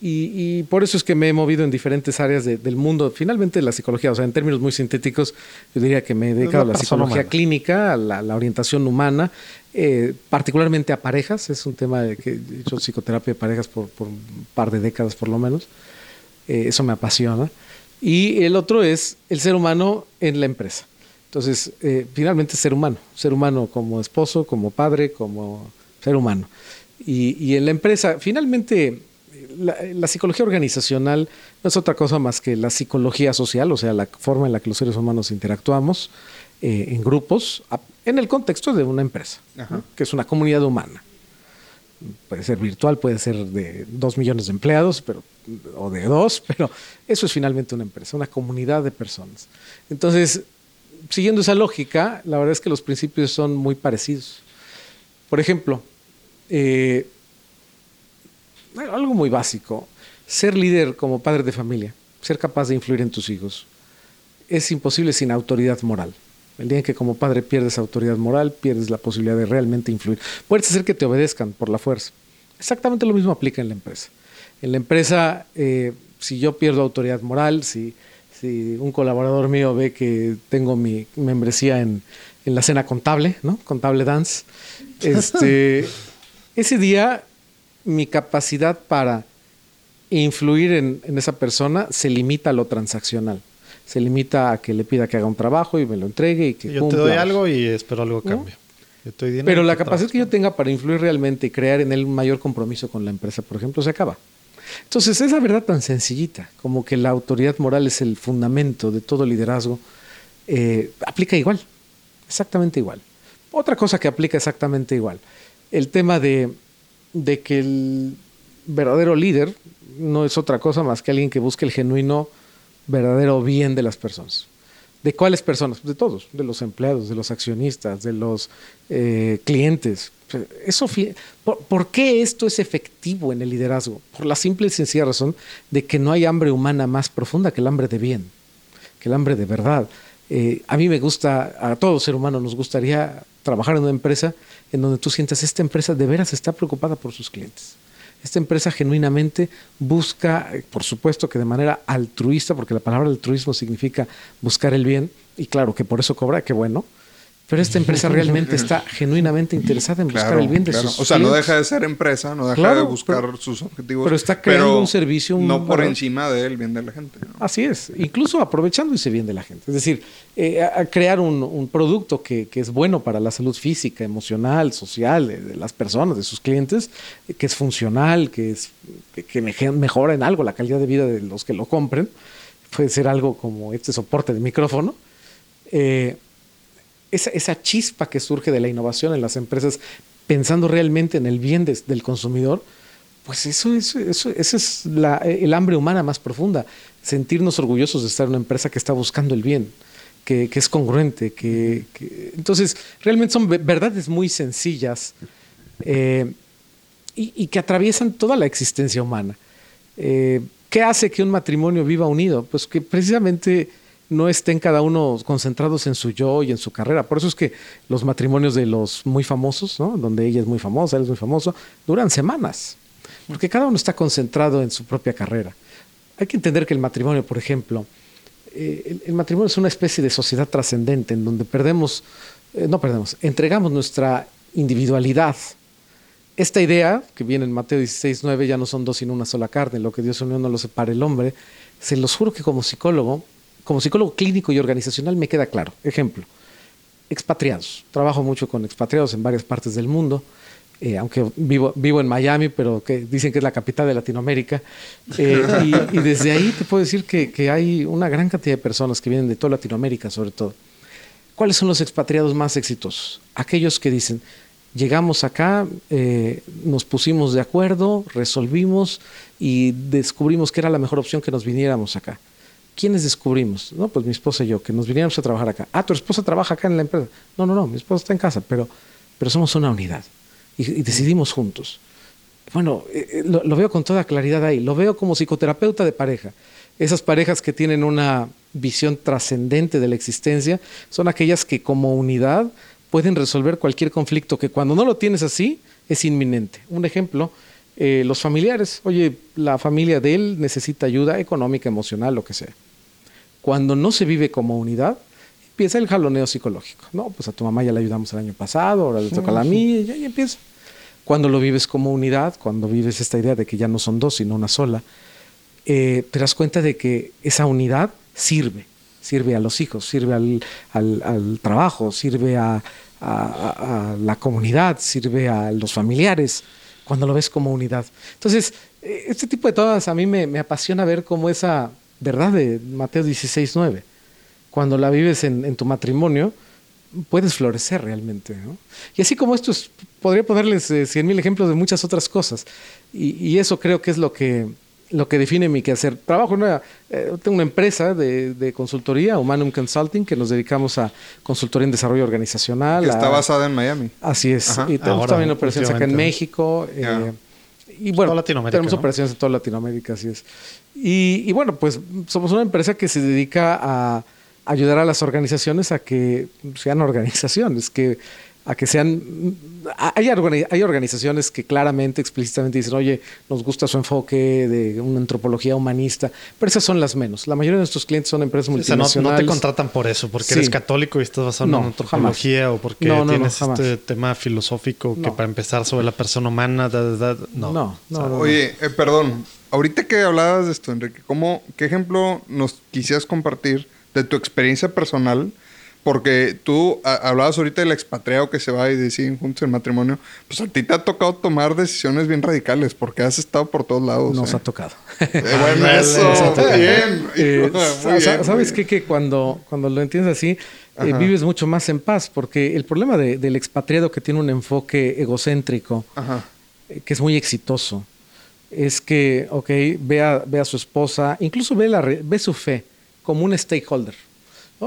y, por eso es que me he movido en diferentes áreas del mundo. Finalmente la psicología, o sea, en términos muy sintéticos, yo diría que me he dedicado a la psicología clínica, a la, orientación humana, eh, particularmente a parejas. Es un tema de que he hecho psicoterapia de parejas por, por un par de décadas por lo menos. eso me apasiona. Y el otro es el ser humano en la empresa. Entonces, eh, finalmente ser humano, ser humano como esposo, como padre, como ser humano. Y, en la empresa, finalmente, la, psicología organizacional no es otra cosa más que la psicología social, o sea, la forma en la que los seres humanos interactuamos eh, en grupos, en el contexto de una empresa, que es una comunidad humana puede ser virtual, puede ser de dos millones de empleados, pero, o de dos, pero eso es finalmente una empresa, una comunidad de personas. Entonces, siguiendo esa lógica, la verdad es que los principios son muy parecidos. Por ejemplo, eh, algo muy básico, ser líder como padre de familia, ser capaz de influir en tus hijos, es imposible sin autoridad moral. El día en que como padre pierdes autoridad moral, pierdes la posibilidad de realmente influir. Puedes hacer que te obedezcan por la fuerza. Exactamente lo mismo aplica en la empresa. En la empresa, eh, si yo pierdo autoridad moral, si, si, un colaborador mío ve que tengo mi membresía en, en la cena contable, ¿no? Contable dance, este, ese día mi capacidad para influir en, en esa persona se limita a lo transaccional se limita a que le pida que haga un trabajo y me lo entregue y que Yo te doy algo y espero algo a cambio. Pero la capacidad que yo tenga para influir realmente y crear en él un mayor compromiso con la empresa, por ejemplo, se acaba. Entonces, esa verdad tan sencillita, como que la autoridad moral es el fundamento de todo liderazgo, eh, aplica igual, exactamente igual. Otra cosa que aplica exactamente igual, el tema de, de que el verdadero líder no es otra cosa más que alguien que busque el genuino, verdadero bien de las personas. ¿De cuáles personas? De todos, de los empleados, de los accionistas, de los eh, clientes. Eso, ¿por, qué esto es efectivo en el liderazgo? Por la simple y sencilla razón de que no hay hambre humana más profunda que el hambre de bien, que el hambre de verdad. Eh, a mí me gusta, a todo ser humano nos gustaría trabajar en una empresa en donde tú sientas, esta empresa de veras está preocupada por sus clientes esta empresa genuinamente busca, por supuesto que de manera altruista, porque la palabra altruismo significa buscar el bien, y claro que por eso cobra, qué bueno, pero esta empresa realmente está genuinamente interesada en buscar el bien de sus O sea, no deja de ser empresa, no deja de buscar sus objetivos. Pero está creando un servicio. no por encima del bien de la gente. Así es, incluso aprovechando ese bien de la gente. Es decir, eh, a crear un, producto que, es bueno para la salud física, emocional, social de, las personas, de sus clientes, que es funcional, que, es, que, mejora en algo la calidad de vida de los que lo compren. Puede ser algo como este soporte de micrófono. Eh, esa, chispa que surge de la innovación en las empresas, pensando realmente en el bien del consumidor, pues eso, eso, es el hambre humana más profunda, sentirnos orgullosos de estar en una empresa que está buscando el bien, que, es congruente, que, entonces realmente son verdades muy sencillas eh, y, que atraviesan toda la existencia humana. Eh, ¿Qué hace que un matrimonio viva unido? Pues que precisamente no estén cada uno concentrados en su yo y en su carrera. Por eso es que los matrimonios de los muy famosos, ¿no? donde ella es muy famosa, él es muy famoso, duran semanas, porque cada uno está concentrado en su propia carrera. Hay que entender que el matrimonio, por ejemplo, eh, el, matrimonio es una especie de sociedad trascendente en donde perdemos, eh, no perdemos, entregamos nuestra individualidad. Esta idea, que viene en Mateo 16, 9, ya no son dos sino una sola carne, lo que Dios unió no lo separa el hombre, se los juro que como psicólogo como psicólogo clínico y organizacional me queda claro. Ejemplo, expatriados. Trabajo mucho con expatriados en varias partes del mundo. Eh, aunque vivo, vivo en Miami, pero que dicen que es la capital de Latinoamérica. Eh, y, desde ahí te puedo decir que, hay una gran cantidad de personas que vienen de toda Latinoamérica, sobre todo. ¿Cuáles son los expatriados más exitosos? Aquellos que dicen, llegamos acá, eh, nos pusimos de acuerdo, resolvimos y descubrimos que era la mejor opción que nos viniéramos acá. ¿Quiénes descubrimos? No, pues mi esposa y yo, que nos viniéramos a trabajar acá. Ah, tu esposa trabaja acá en la empresa. No, no, no, mi esposa está en casa, pero, pero somos una unidad y, decidimos juntos. Bueno, eh, eh, lo, veo con toda claridad ahí, lo veo como psicoterapeuta de pareja. Esas parejas que tienen una visión trascendente de la existencia son aquellas que como unidad pueden resolver cualquier conflicto que cuando no lo tienes así es inminente. Un ejemplo, eh, los familiares, oye, la familia de él necesita ayuda económica, emocional, lo que sea cuando no se vive como unidad, empieza el jaloneo psicológico. No, pues a tu mamá ya le ayudamos el año pasado, ahora le toca a la mía, y ahí empieza. Cuando lo vives como unidad, cuando vives esta idea de que ya no son dos, sino una sola, eh, te das cuenta de que esa unidad sirve, sirve a los hijos, sirve al, trabajo, sirve a, la comunidad, sirve a los familiares, cuando lo ves como unidad. Entonces, eh, este tipo de todas a mí me, me apasiona ver cómo esa verdad de Mateo 16, 9. Cuando la vives en, tu matrimonio, puedes florecer realmente. Y así como esto, podría ponerles eh, cien mil ejemplos de muchas otras cosas. Y, eso creo que es lo que, lo que define mi quehacer. Trabajo en una, eh, tengo una empresa de, consultoría, Humanum Consulting, que nos dedicamos a consultoría en desarrollo organizacional. Que está basada en Miami. Así es. Y tenemos también operaciones acá en México. Eh, y bueno, tenemos operaciones en toda Latinoamérica, así es. Y, bueno, pues somos una empresa que se dedica a ayudar a las organizaciones a que sean organizaciones, que a que sean... Hay, hay organizaciones que claramente, explícitamente dicen, oye, nos gusta su enfoque de una antropología humanista, pero esas son las menos. La mayoría de nuestros clientes son empresas multinacionales. no, te contratan por eso, porque eres católico y estás basado en antropología o porque tienes este tema filosófico que para empezar sobre la persona humana, no. No, Oye, eh, perdón, ahorita que hablabas de esto, Enrique, ¿cómo, ¿qué ejemplo nos quisieras compartir de tu experiencia personal? Porque tú hablabas ahorita del expatriado que se va y deciden juntos el matrimonio. Pues a ti te ha tocado tomar decisiones bien radicales porque has estado por todos lados. Nos ¿eh? ha tocado. Eh, bueno, eso, bien. Eh, ¿Sabes qué? Que cuando, cuando lo entiendes así, vives mucho más en paz porque el problema del expatriado que tiene un enfoque egocéntrico, que es muy exitoso, es que, ok, ve a, ve a su esposa, incluso ve, la, ve su fe como un stakeholder.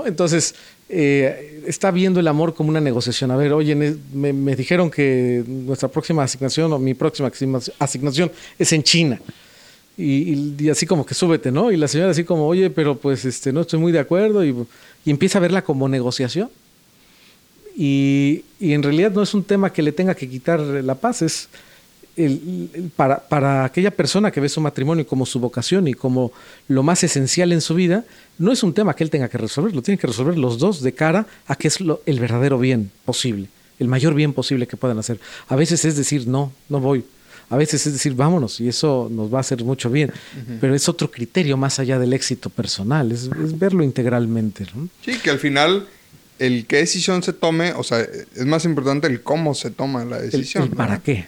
Entonces, eh, está viendo el amor como una negociación. A ver, oye, me, dijeron que nuestra próxima asignación o mi próxima asignación es en China. Y, así como que súbete, ¿no? Y la señora así como, oye, pero pues este, no estoy muy de acuerdo. Y, empieza a verla como negociación. Y, y, en realidad no es un tema que le tenga que quitar la paz, es para, para, aquella persona que ve su matrimonio como su vocación y como lo más esencial en su vida, no es un tema que él tenga que resolver, lo tienen que resolver los dos de cara a que es lo, el verdadero bien posible, el mayor bien posible que puedan hacer. A veces es decir, no, no voy. A veces es decir, vámonos, y eso nos va a hacer mucho bien. Pero es otro criterio más allá del éxito personal, es, verlo integralmente. Sí, que al final el qué decisión se tome, o sea, es más importante el cómo se toma la decisión. El, para qué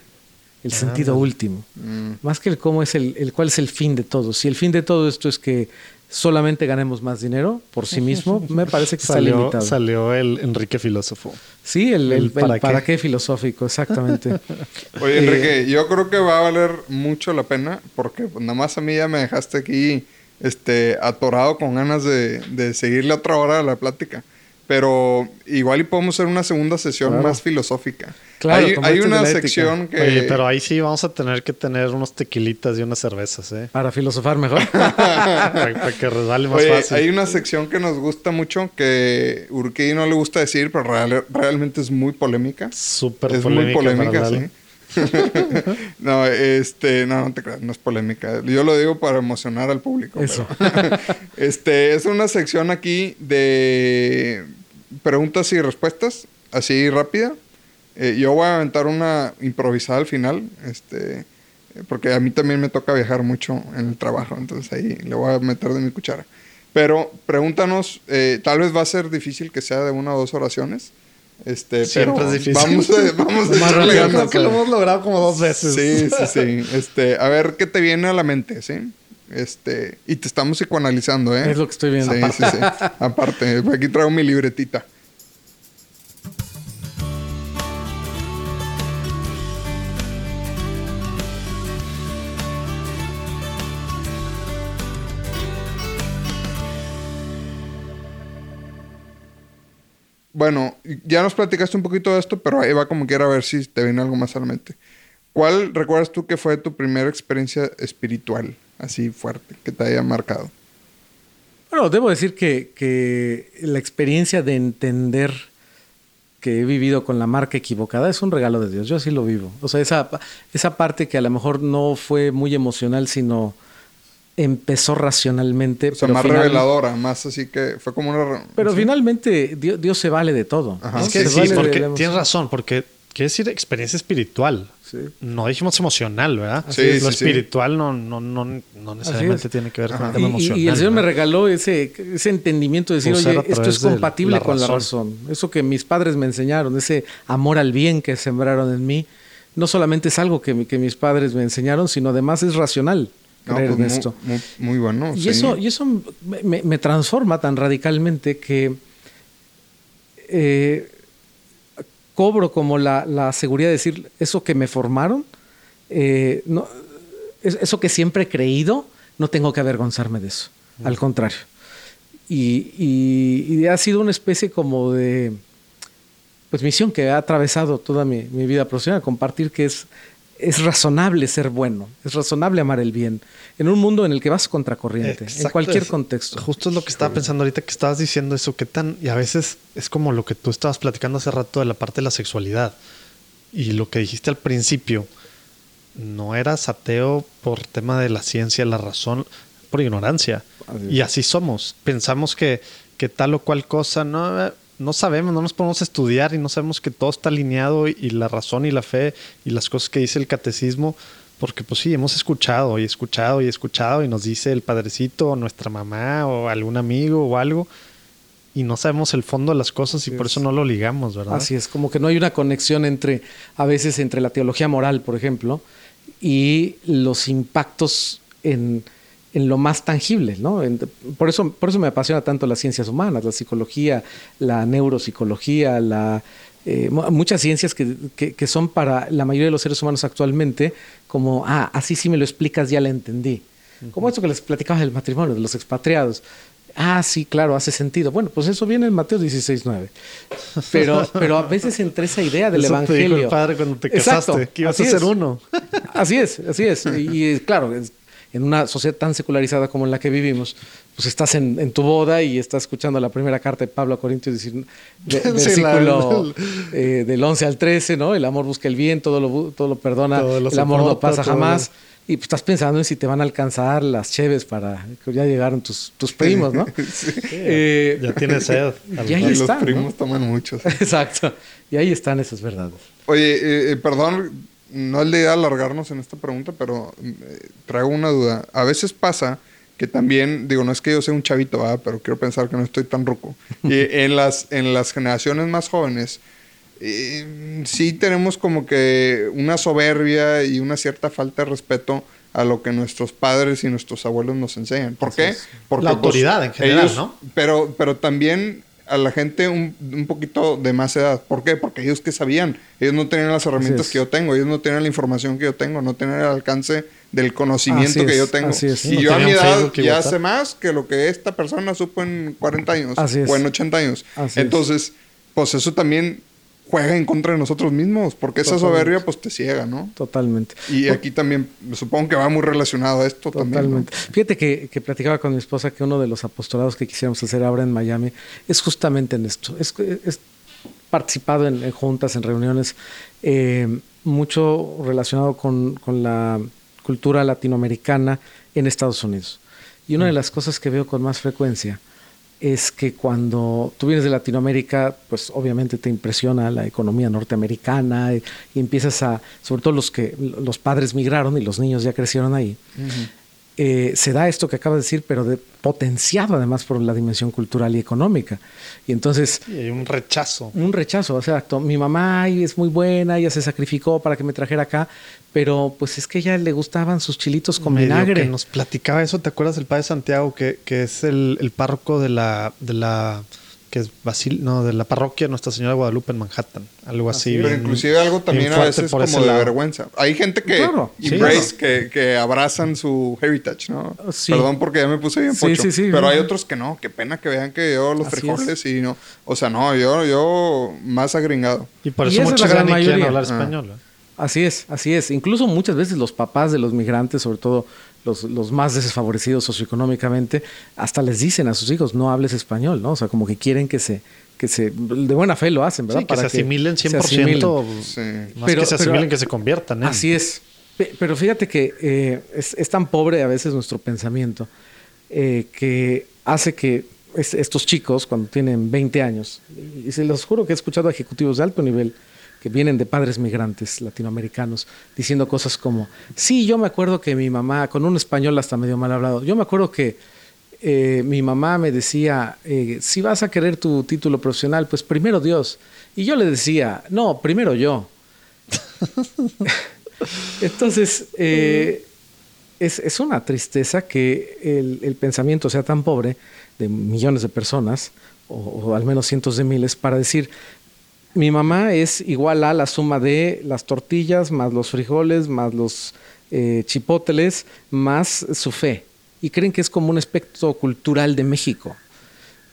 el sentido último. Mm. Más que el cómo es el, el cuál es el fin de todo. Si el fin de todo esto es que solamente ganemos más dinero por sí mismo, me parece que salió, está limitado. Salió el Enrique filósofo. Sí, el, para, qué? filosófico, exactamente. Oye, Enrique, eh, yo creo que va a valer mucho la pena porque nada más a mí ya me dejaste aquí este, atorado con ganas de, de seguirle otra hora a la plática. Pero igual y podemos hacer una segunda sesión más filosófica. Claro, hay, una sección que... Oye, pero ahí sí vamos a tener que tener unos tequilitas y unas cervezas, ¿eh? Para filosofar mejor. para, que resbale más fácil. Hay una sección que nos gusta mucho que Urquí no le gusta decir, pero realmente es muy polémica. Súper polémica. Es muy polémica, sí. no, este, no, no te creas, no es polémica. Yo lo digo para emocionar al público. Eso. este, es una sección aquí de preguntas y respuestas, así rápida. Eh, yo voy a aventar una improvisada al final, este, porque a mí también me toca viajar mucho en el trabajo, entonces ahí le voy a meter de mi cuchara. Pero pregúntanos, eh, tal vez va a ser difícil que sea de una o dos oraciones. Este, Siempre es difícil. Vamos a, vamos a Creo que lo hemos logrado como dos veces. Sí, sí, sí. Este, a ver qué te viene a la mente, ¿sí? Este, y te estamos psicoanalizando, ¿eh? Es lo que estoy viendo. Sí, sí, sí. Aparte, aquí traigo mi libretita. Bueno, ya nos platicaste un poquito de esto, pero ahí va como quiera a ver si te viene algo más a la mente. ¿Cuál recuerdas tú que fue tu primera experiencia espiritual, así fuerte, que te haya marcado? Bueno, debo decir que, que la experiencia de entender que he vivido con la marca equivocada es un regalo de Dios. Yo así lo vivo. O sea, esa, esa parte que a lo mejor no fue muy emocional, sino empezó racionalmente. O sea, más reveladora, más así que fue como una... Pero finalmente Dios, se vale de todo. Es que sí, porque tienes razón, porque quiere decir experiencia espiritual. No dijimos emocional, ¿verdad? Sí, Lo espiritual no, no, no, no necesariamente tiene que ver con el tema emocional. Y el Señor me regaló ese, ese entendimiento de decir, oye, esto es compatible con la razón. Eso que mis padres me enseñaron, ese amor al bien que sembraron en mí, no solamente es algo que, que mis padres me enseñaron, sino además es racional. Pues muy, bueno. Y eso, y eso me, transforma tan radicalmente que eh, cobro como la, seguridad de decir eso que me formaron, eh, no, eso que siempre he creído, no tengo que avergonzarme de eso. Al contrario. Y, ha sido una especie como de pues misión que ha atravesado toda mi, mi vida profesional, compartir que es es razonable ser bueno, es razonable amar el bien, en un mundo en el que vas contracorriente, en Exacto, cualquier es- contexto. Justo es lo que estaba pensando ahorita que estabas diciendo eso, que tan, y a veces es como lo que tú estabas platicando hace rato de la parte de la sexualidad. Y lo que dijiste al principio, no eras ateo por tema de la ciencia, la razón, por ignorancia. Así. Y así somos. Pensamos que, que tal o cual cosa, no, no sabemos, no nos podemos estudiar y no sabemos que todo está alineado y, y la razón y la fe y las cosas que dice el catecismo, porque pues sí, hemos escuchado y escuchado y escuchado y nos dice el padrecito o nuestra mamá o algún amigo o algo y no sabemos el fondo de las cosas y por es. eso no lo ligamos, ¿verdad? Así es, como que no hay una conexión entre, a veces, entre la teología moral, por ejemplo, y los impactos en, en lo más tangible, ¿no? En- por, eso, por eso me apasiona tanto las ciencias humanas, la psicología, la neuropsicología, la, eh, mu- muchas ciencias que, que- que son para la mayoría de los seres humanos actualmente como, ah, así sí me lo explicas, ya lo entendí. Como esto que les platicaba del matrimonio, de los expatriados. Ah, sí, claro, hace sentido. Bueno, pues eso viene en Mateo 16, 9. Pero, pero a veces entre esa idea del Eso te dijo evangelio. el padre cuando te Exacto, casaste, que ibas a ser es. uno. Así es, así es. Y, y, claro, es- en una sociedad tan secularizada como en la que vivimos, pues estás en, en tu boda y estás escuchando la primera carta de Pablo a Corintios, decir, de- Sí, versículo la- eh, del 11 al 13, ¿no? El amor busca el bien, todo lo, todo lo perdona, Todo lo el amor no soporta, pasa todo jamás. lo- Y pues estás pensando en si te van a alcanzar las cheves para que ya llegaron tus, tus primos, ¿no? Eh, Ya tienes sed. Y ahí Y los están, ¿no? primos toman muchos. Exacto. Y ahí están esas verdades. Oye, eh, eh, perdón, no es la idea alargarnos en esta pregunta, pero eh, traigo una duda. A veces pasa que también, digo, no es que yo sea un chavito, ¿verdad? pero quiero pensar que no estoy tan ruco. Y en las, en las generaciones más jóvenes, eh, sí tenemos como que una soberbia y una cierta falta de respeto a lo que nuestros padres y nuestros abuelos nos enseñan. ¿Por qué? Porque La pues, autoridad en general, ¿no? Pero, pero también a la gente un, un poquito de más edad. ¿Por qué? Porque ellos que sabían, ellos no tenían las herramientas que yo tengo, ellos no tenían la información que yo tengo, no tenían el alcance del conocimiento que yo tengo. Y No yo a mi edad ya sé más que lo que esta persona supo en 40 años Así o en 80 años. Así es. Entonces, pues eso también juega en contra de nosotros mismos, porque esa Totalmente. soberbia pues te ciega, ¿no? Totalmente. Y aquí también, supongo que va muy relacionado a esto también. ¿no? Totalmente. Fíjate que, que platicaba con mi esposa que uno de los apostolados que quisiéramos hacer ahora en Miami es justamente en esto. Es, es participado en, en juntas, en reuniones, eh, mucho relacionado con, con la cultura latinoamericana en Estados Unidos. Y una de las cosas que veo con más frecuencia es que cuando tú vienes de Latinoamérica, pues obviamente te impresiona la economía norteamericana y, empiezas a, sobre todo los que los padres migraron y los niños ya crecieron ahí, eh, se da esto que acabas de decir, pero de, potenciado además por la dimensión cultural y económica. Y entonces Y hay un rechazo. un rechazo, exacto. Mi mamá es muy buena, ella se sacrificó para que me trajera acá, pero pues es que a ella le gustaban sus chilitos con Medio vinagre. que nos platicaba eso, ¿te acuerdas del padre Santiago que, que es el, el párroco de la de la que es Basil, no, de la parroquia Nuestra Señora de Guadalupe en Manhattan, algo así. Pero bien- inclusive algo también a veces por como de lado. vergüenza. Hay gente que Claro, sí, embrace, que, que abrazan su heritage, ¿no? Sí. Perdón porque ya me puse bien pocho. sí, sí. pero hay otros que no. Qué pena que vean que yo los Así frijoles y no. O sea, no, yo, yo más agringado. Y por Y eso es muchos ni quieren hablar Ah. español. ¿eh? Así es, así es. Incluso muchas veces los papás de los migrantes, sobre todo los, los más desfavorecidos socioeconómicamente, hasta les dicen a sus hijos, no hables español, ¿no? O sea, como que quieren que se, que se, de buena fe lo hacen, ¿verdad? Sí, que se asimilen 100%. asimilen. Sí. Más Pero- que se pero- asimilen, que se conviertan. ¿eh? Así es. Pe- Pero fíjate que eh, es, es tan pobre a veces nuestro pensamiento eh, que hace que es- estos chicos, cuando tienen 20 años, y se los juro que he escuchado a ejecutivos de alto nivel que vienen de padres migrantes latinoamericanos diciendo cosas como, sí, yo me acuerdo que mi mamá, con un español hasta medio mal hablado, yo me acuerdo que eh, mi mamá me decía, eh, si vas a querer tu título profesional, pues primero Dios. Y yo le decía, no, primero yo. Entonces, eh, es, es una tristeza que el, pensamiento sea tan pobre de millones de personas, o al menos cientos de miles, para decir, mi mamá es igual a la suma de las tortillas, más los frijoles, más los eh, chipóteles, más su fe. Y creen que es como un aspecto cultural de México.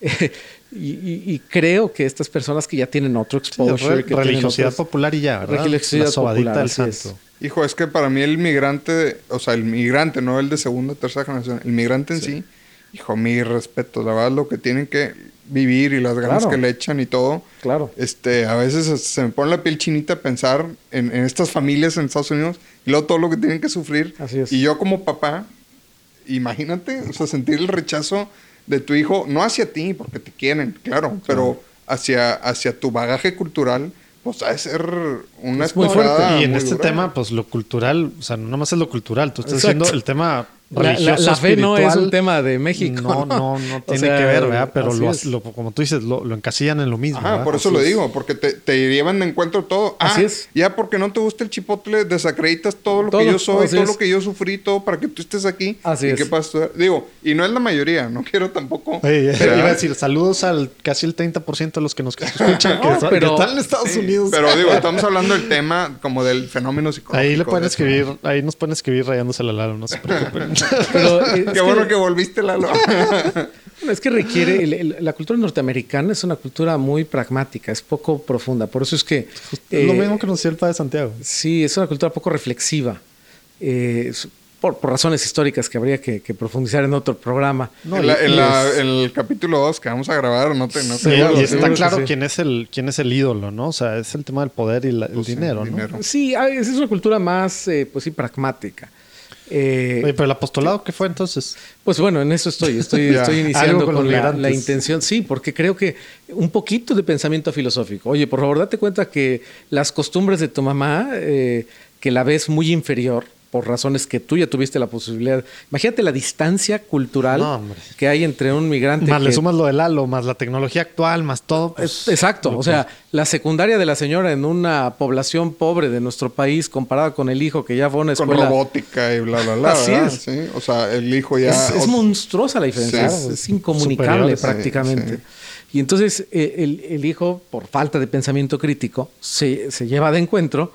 y, creo que estas personas que ya tienen otro exposure, religiosidad popular y ya, ¿verdad? Religiosidad popular, del santo. Hijo, es que para mí el migrante, o sea, el migrante, no el de segunda, tercera generación, el migrante en sí, hijo, mi respeto, la verdad, lo que tienen que vivir y las ganas que le echan y todo. Claro. Este, a veces se me pone la piel chinita pensar en, estas familias en Estados Unidos y luego todo lo que tienen que sufrir. Así es. Y yo como papá, imagínate, o sea, sentir el rechazo de tu hijo, no hacia ti, porque te quieren, claro, pero hacia, hacia tu bagaje cultural, pues ha de ser una es muy fuerte. Y en este tema, pues lo cultural, o sea, no más es lo cultural, tú estás diciendo el tema la, fe no es un tema de México. No, no, no tiene que ver, ¿verdad? Pero lo, como tú dices, lo, encasillan en lo mismo. Ah, por eso lo digo, porque te, te, llevan de encuentro todo. así ah, es. Ya porque no te gusta el chipotle, desacreditas todo lo que yo soy, todo lo que yo sufrí, todo para que tú estés aquí. Así ¿Y es. qué pasa? Digo, y no es la mayoría, no quiero tampoco. Oye, iba a decir, saludos al casi el 30% de los que nos escuchan, que, pero, están en Estados Unidos. Pero digo, estamos hablando del tema como del fenómeno psicológico. Ahí le pueden escribir, ahí nos pueden escribir rayándose la lana, no se preocupen. pero Qué bueno que, volviste, Lalo. es que requiere, la cultura norteamericana es una cultura muy pragmática, es poco profunda. Por eso es que... Es lo eh, mismo que nos decía el padre Santiago. Sí, es una cultura poco reflexiva. Eh, por, razones históricas que habría que, profundizar en otro programa. en, el capítulo 2 que vamos a grabar, no te, no y está claro quién es el quién es el ídolo, ¿no? O sea, es el tema del poder y el pues dinero, ¿no? Sí, es una cultura más, eh, pues sí, pragmática. Eh, pero el apostolado, ¿qué fue entonces? Pues bueno, en eso estoy. Estoy, estoy iniciando con, la, intención. Sí, porque creo que un poquito de pensamiento filosófico. Oye, por favor, date cuenta que las costumbres de tu mamá, eh, que la ves muy inferior, por razones que tú ya tuviste la posibilidad. Imagínate la distancia cultural que hay entre un migrante. Más le sumas lo del halo, más la tecnología actual, más todo. Pues, Exacto. O sea, la secundaria de la señora en una población pobre de nuestro país comparada con el hijo que ya fue a una escuela. Con robótica y bla, bla, bla. Así es. O sea, el hijo ya. Es, monstruosa la diferencia. es incomunicable prácticamente. Y entonces eh, el, el, hijo, por falta de pensamiento crítico, se, se lleva de encuentro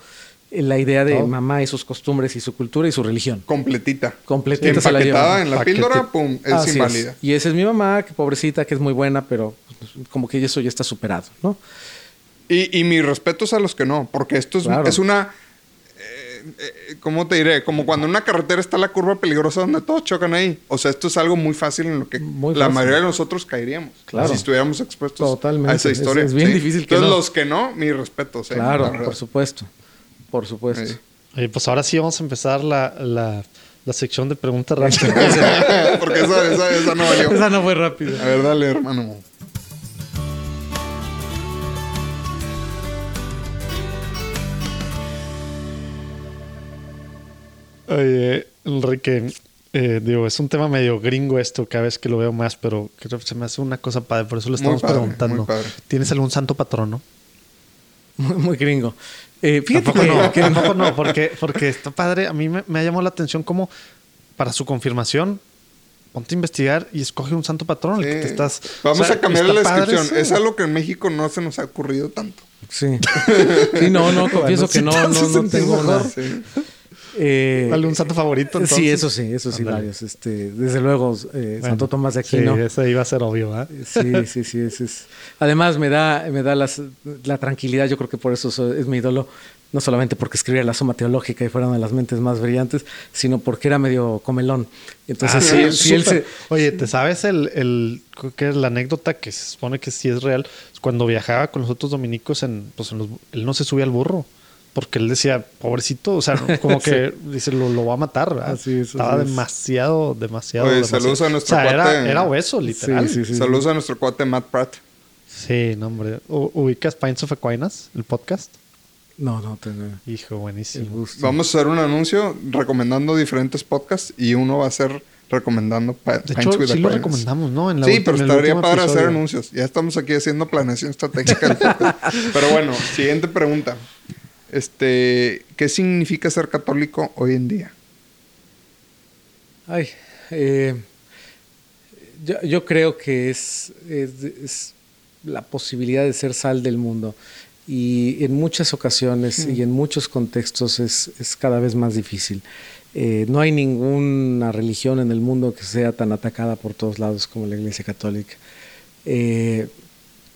la idea de mamá y sus costumbres y su cultura y su religión. Completita. Completita se la lleva. en la píldora, pum, es inválida. Y esa es mi mamá, que pobrecita, que es muy buena, pero como que eso ya está superado, ¿no? Y, y mis respetos a los que no, porque esto es, es una... Eh, eh, ¿Cómo te diré? Como cuando en una carretera está la curva peligrosa donde todos chocan ahí. O sea, esto es algo muy fácil en lo que la mayoría de nosotros caeríamos. Claro. Si estuviéramos expuestos Totalmente. a esa historia. Es, bien difícil que Entonces, los que no, mis respetos. ¿eh? Claro, por supuesto. Por supuesto. pues ahora sí vamos a empezar la, la, la sección de preguntas rápidas. Porque esa, esa, esa, no valió. Esa no fue rápida. A ver, dale, hermano. Oye, Enrique, eh, digo, es un tema medio gringo esto, cada vez que lo veo más, pero creo que se me hace una cosa padre, por eso le estamos preguntando. ¿Tienes algún santo patrono? Muy, muy gringo. Eh, tampoco no, tampoco no, porque, porque está padre. A mí me, ha llamado la atención como para su confirmación, ponte a investigar y escoge un santo patrón el que te estás. Vamos a cambiar la descripción. Es algo que en México no se nos ha ocurrido tanto. Sí. sí, no, no, confieso que no, no, no tengo nada. Eh, un santo favorito? Entonces? Sí, eso sí, eso sí, varios. Este, desde luego, eh, Santo Tomás de Aquino. Sí, eso iba a ser obvio, ¿eh? Sí, sí, sí. es. Además, me da, me da las, la tranquilidad, yo creo que por eso es mi ídolo. No solamente porque escribía la suma teológica y fuera una de las mentes más brillantes, sino porque era medio comelón. Entonces, ah, sí, él se... Oye, ¿te sabes el, el, que es la anécdota que se supone que sí es real? Cuando viajaba con los otros dominicos, en, pues en los, él no se subía al burro porque él decía, pobrecito, o sea, como que dice, lo, lo va a matar, Así Estaba demasiado, demasiado. Oye, saludos a nuestro o sea, cuate. Era, obeso, literal. saludos a nuestro cuate Matt Pratt. Sí, no, hombre. ¿Ubicas Pines of Aquinas, el podcast? No, no tengo. Hijo, buenísimo. Vamos a hacer un anuncio recomendando diferentes podcasts y uno va a ser recomendando pa de hecho, sí lo recomendamos, ¿no? En la sí, pero estaría para hacer anuncios. Ya estamos aquí haciendo planeación estratégica. pero bueno, siguiente pregunta. Este, ¿Qué significa ser católico hoy en día? Ay, eh, yo, creo que es, es, la posibilidad de ser sal del mundo. Y en muchas ocasiones y en muchos contextos es, cada vez más difícil. Eh, no hay ninguna religión en el mundo que sea tan atacada por todos lados como la Iglesia Católica. Eh,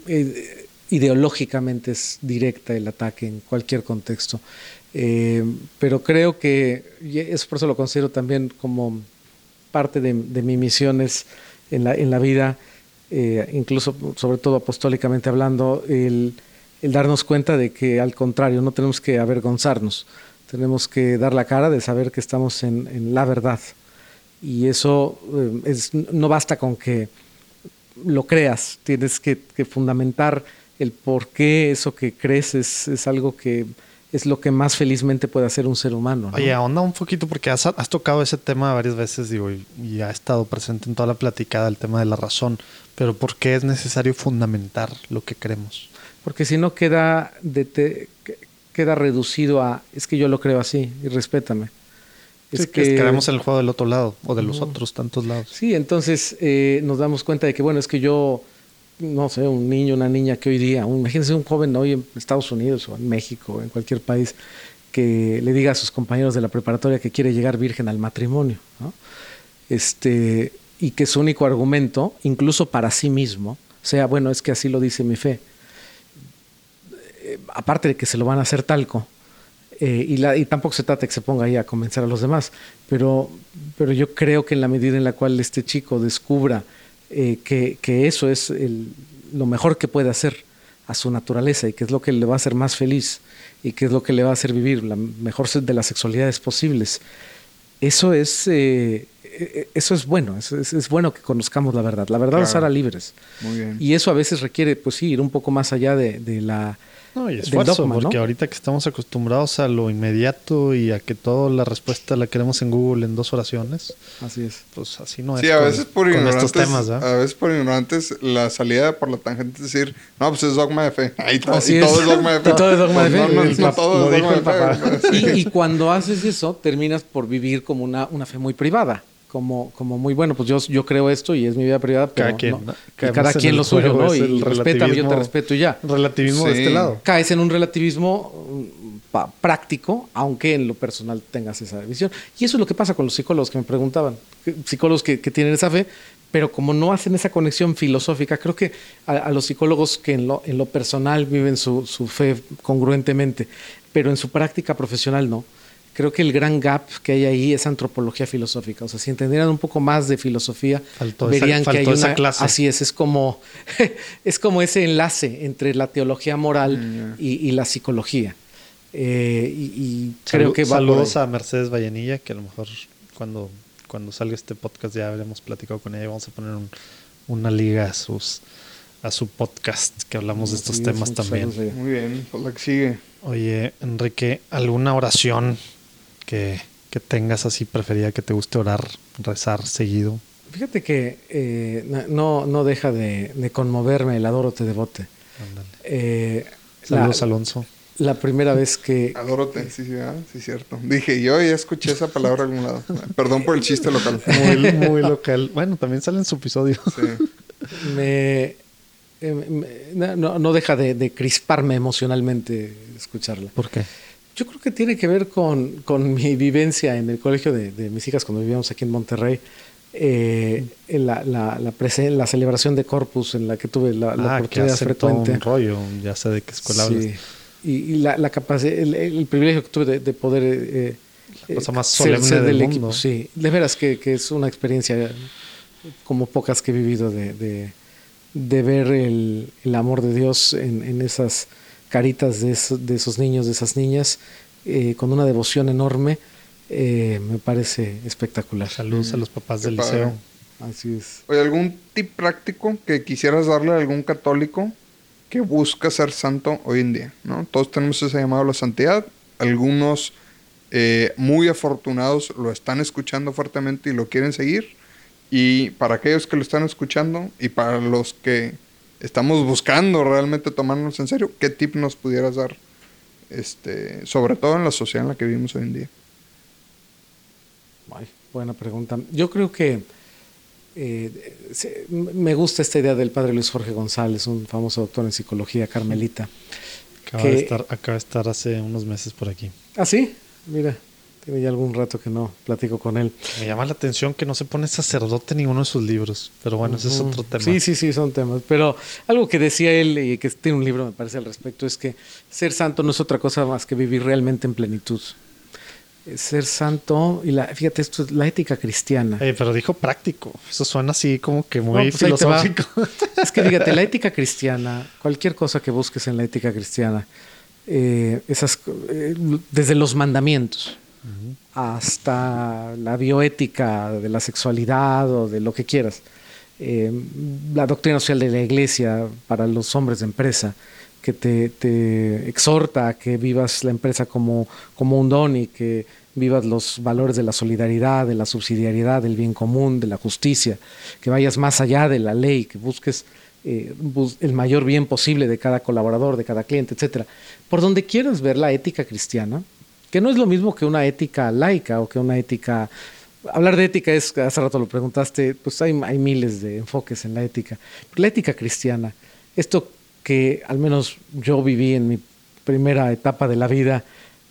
eh, ideológicamente es directa el ataque en cualquier contexto. Eh, pero creo que, y es por eso lo considero también como parte de, mi misión es en la, en la vida, incluso sobre todo apostólicamente hablando, el, darnos cuenta de que al contrario, no tenemos que avergonzarnos, tenemos que dar la cara de saber que estamos en, en la verdad. Y eso es, no basta con que lo creas, tienes que, fundamentar el por qué eso que crees es, algo que es lo que más felizmente puede hacer un ser humano. Oye, ahonda un poquito porque has, tocado ese tema varias veces digo, y, ha estado presente en toda la platicada el tema de la razón, pero ¿por qué es necesario fundamentar lo que creemos? Porque si no queda, queda reducido a, es que yo lo creo así y respétame. Es que quedamos en el juego del otro lado o de los otros tantos lados. Sí, entonces eh, nos damos cuenta de que, bueno, es que yo, no sé, un niño, una niña que hoy día, imagínense un joven hoy en Estados Unidos o en México o en cualquier país que le diga a sus compañeros de la preparatoria que quiere llegar virgen al matrimonio, este, y que su único argumento, incluso para sí mismo, sea, bueno, es que así lo dice mi fe. Eh, aparte de que se lo van a hacer talco, eh, y, y, tampoco se trata de que se ponga ahí a convencer a los demás, pero, pero yo creo que en la medida en la cual este chico descubra eh, que, que, eso es el, lo mejor que puede hacer a su naturaleza y que es lo que le va a hacer más feliz y que es lo que le va a hacer vivir la mejor de las sexualidades posibles, eso es, eh, eso es bueno, es, es, bueno que conozcamos la verdad. La verdad nos hará libres. Y eso a veces requiere, pues sí, ir un poco más allá de, de la no, y esfuerzo, porque ahorita que estamos acostumbrados a lo inmediato y a que toda la respuesta la queremos en Google en dos oraciones. Así es. Pues así no es. Sí, a veces por ignorantes. Temas, a veces por ignorantes, la salida por la tangente es decir, no, pues es dogma de fe. Ahí todo, y todo es dogma de fe. todo es dogma de fe. No, todo es dogma de fe. Y, y cuando haces eso, terminas por vivir como una, una fe muy privada como, como muy bueno, pues yo, yo creo esto y es mi vida privada, pero cada quien, cada quien lo suyo, ¿no? Y respétame, yo te respeto y ya. Relativismo de este lado. Caes en un relativismo mm, práctico, aunque en lo personal tengas esa visión. Y eso es lo que pasa con los psicólogos que me preguntaban, psicólogos que, que tienen esa fe, pero como no hacen esa conexión filosófica, creo que a, los psicólogos que en lo, en lo personal viven su, su fe congruentemente, pero en su práctica profesional no creo que el gran gap que hay ahí es antropología filosófica. O sea, si entendieran un poco más de filosofía, verían que hay una, clase. Así es, es como, es como ese enlace entre la teología moral mm, y, la psicología. Eh, y, creo que Saludos a Mercedes Vallenilla, que a lo mejor cuando, cuando salga este podcast ya habremos platicado con ella. Vamos a poner una liga a sus a su podcast que hablamos de estos temas también. Muy bien, pues la que sigue. Oye, Enrique, ¿alguna oración que, tengas así preferida que te guste orar, rezar seguido? Fíjate que eh, no, no deja de, conmoverme el adoro te devote. Eh, Saludos, Alonso. La primera vez que. Adorote, sí, sí, sí, cierto. Dije, yo ya escuché esa palabra en algún lado. Perdón por el chiste local. Muy, muy local. Bueno, también sale en su episodio. Sí. Me, eh, no, no, deja de, de, crisparme emocionalmente escucharla. ¿Por qué? Yo creo que tiene que ver con, con mi vivencia en el colegio de, de, mis hijas cuando vivíamos aquí en Monterrey. Eh, la, la, la, la, celebración de Corpus en la que tuve la, la ah, oportunidad que frecuente. un rollo, ya sé de qué escuela sí. Y, y, la, capacidad, el, privilegio que tuve de, poder eh, la cosa más solemne ser, del, mundo. equipo. Sí, de veras que, que, es una experiencia como pocas que he vivido de, de, de ver el, el, amor de Dios en, en esas caritas de, esos niños, de esas niñas, eh, con una devoción enorme, eh, me parece espectacular. Saludos a los papás del liceo. Así es. Oye, ¿algún tip práctico que quisieras darle a algún católico que busca ser santo hoy en día? ¿no? Todos tenemos ese llamado a la santidad. Algunos eh, muy afortunados lo están escuchando fuertemente y lo quieren seguir. Y para aquellos que lo están escuchando y para los que estamos buscando realmente tomarnos en serio, ¿qué tip nos pudieras dar? Este, sobre todo en la sociedad en la que vivimos hoy en día. buena pregunta. Yo creo que eh, me gusta esta idea del padre Luis Jorge González, un famoso doctor en psicología carmelita. Acaba, de, estar, acaba de estar hace unos meses por aquí. Ah, sí, mira. Tiene ya algún rato que no platico con él. Me llama la atención que no se pone sacerdote en ninguno de sus libros, pero bueno, ese es otro tema. Sí, sí, sí, son temas. Pero algo que decía él y que tiene un libro, me parece, al respecto, es que ser santo no es otra cosa más que vivir realmente en plenitud. Ser santo, y la, fíjate, esto es la ética cristiana. Eh, pero dijo práctico. Eso suena así como que muy no, pues filosófico. Es que fíjate, la ética cristiana, cualquier cosa que busques en la ética cristiana, eh, esas, eh, desde los mandamientos hasta la bioética de la sexualidad o de lo que quieras, la doctrina social de la iglesia para los hombres de empresa, que te, exhorta a que vivas la empresa como, como un don y que vivas los valores de la solidaridad, de la subsidiariedad, del bien común, de la justicia, que vayas más allá de la ley, que busques eh, el mayor bien posible de cada colaborador, de cada cliente, etc. Por donde quieras ver la ética cristiana, que no es lo mismo que una ética laica o que una ética... Hablar de ética es, hace rato lo preguntaste, pues hay, hay miles de enfoques en la ética. la ética cristiana, esto que al menos yo viví en mi primera etapa de la vida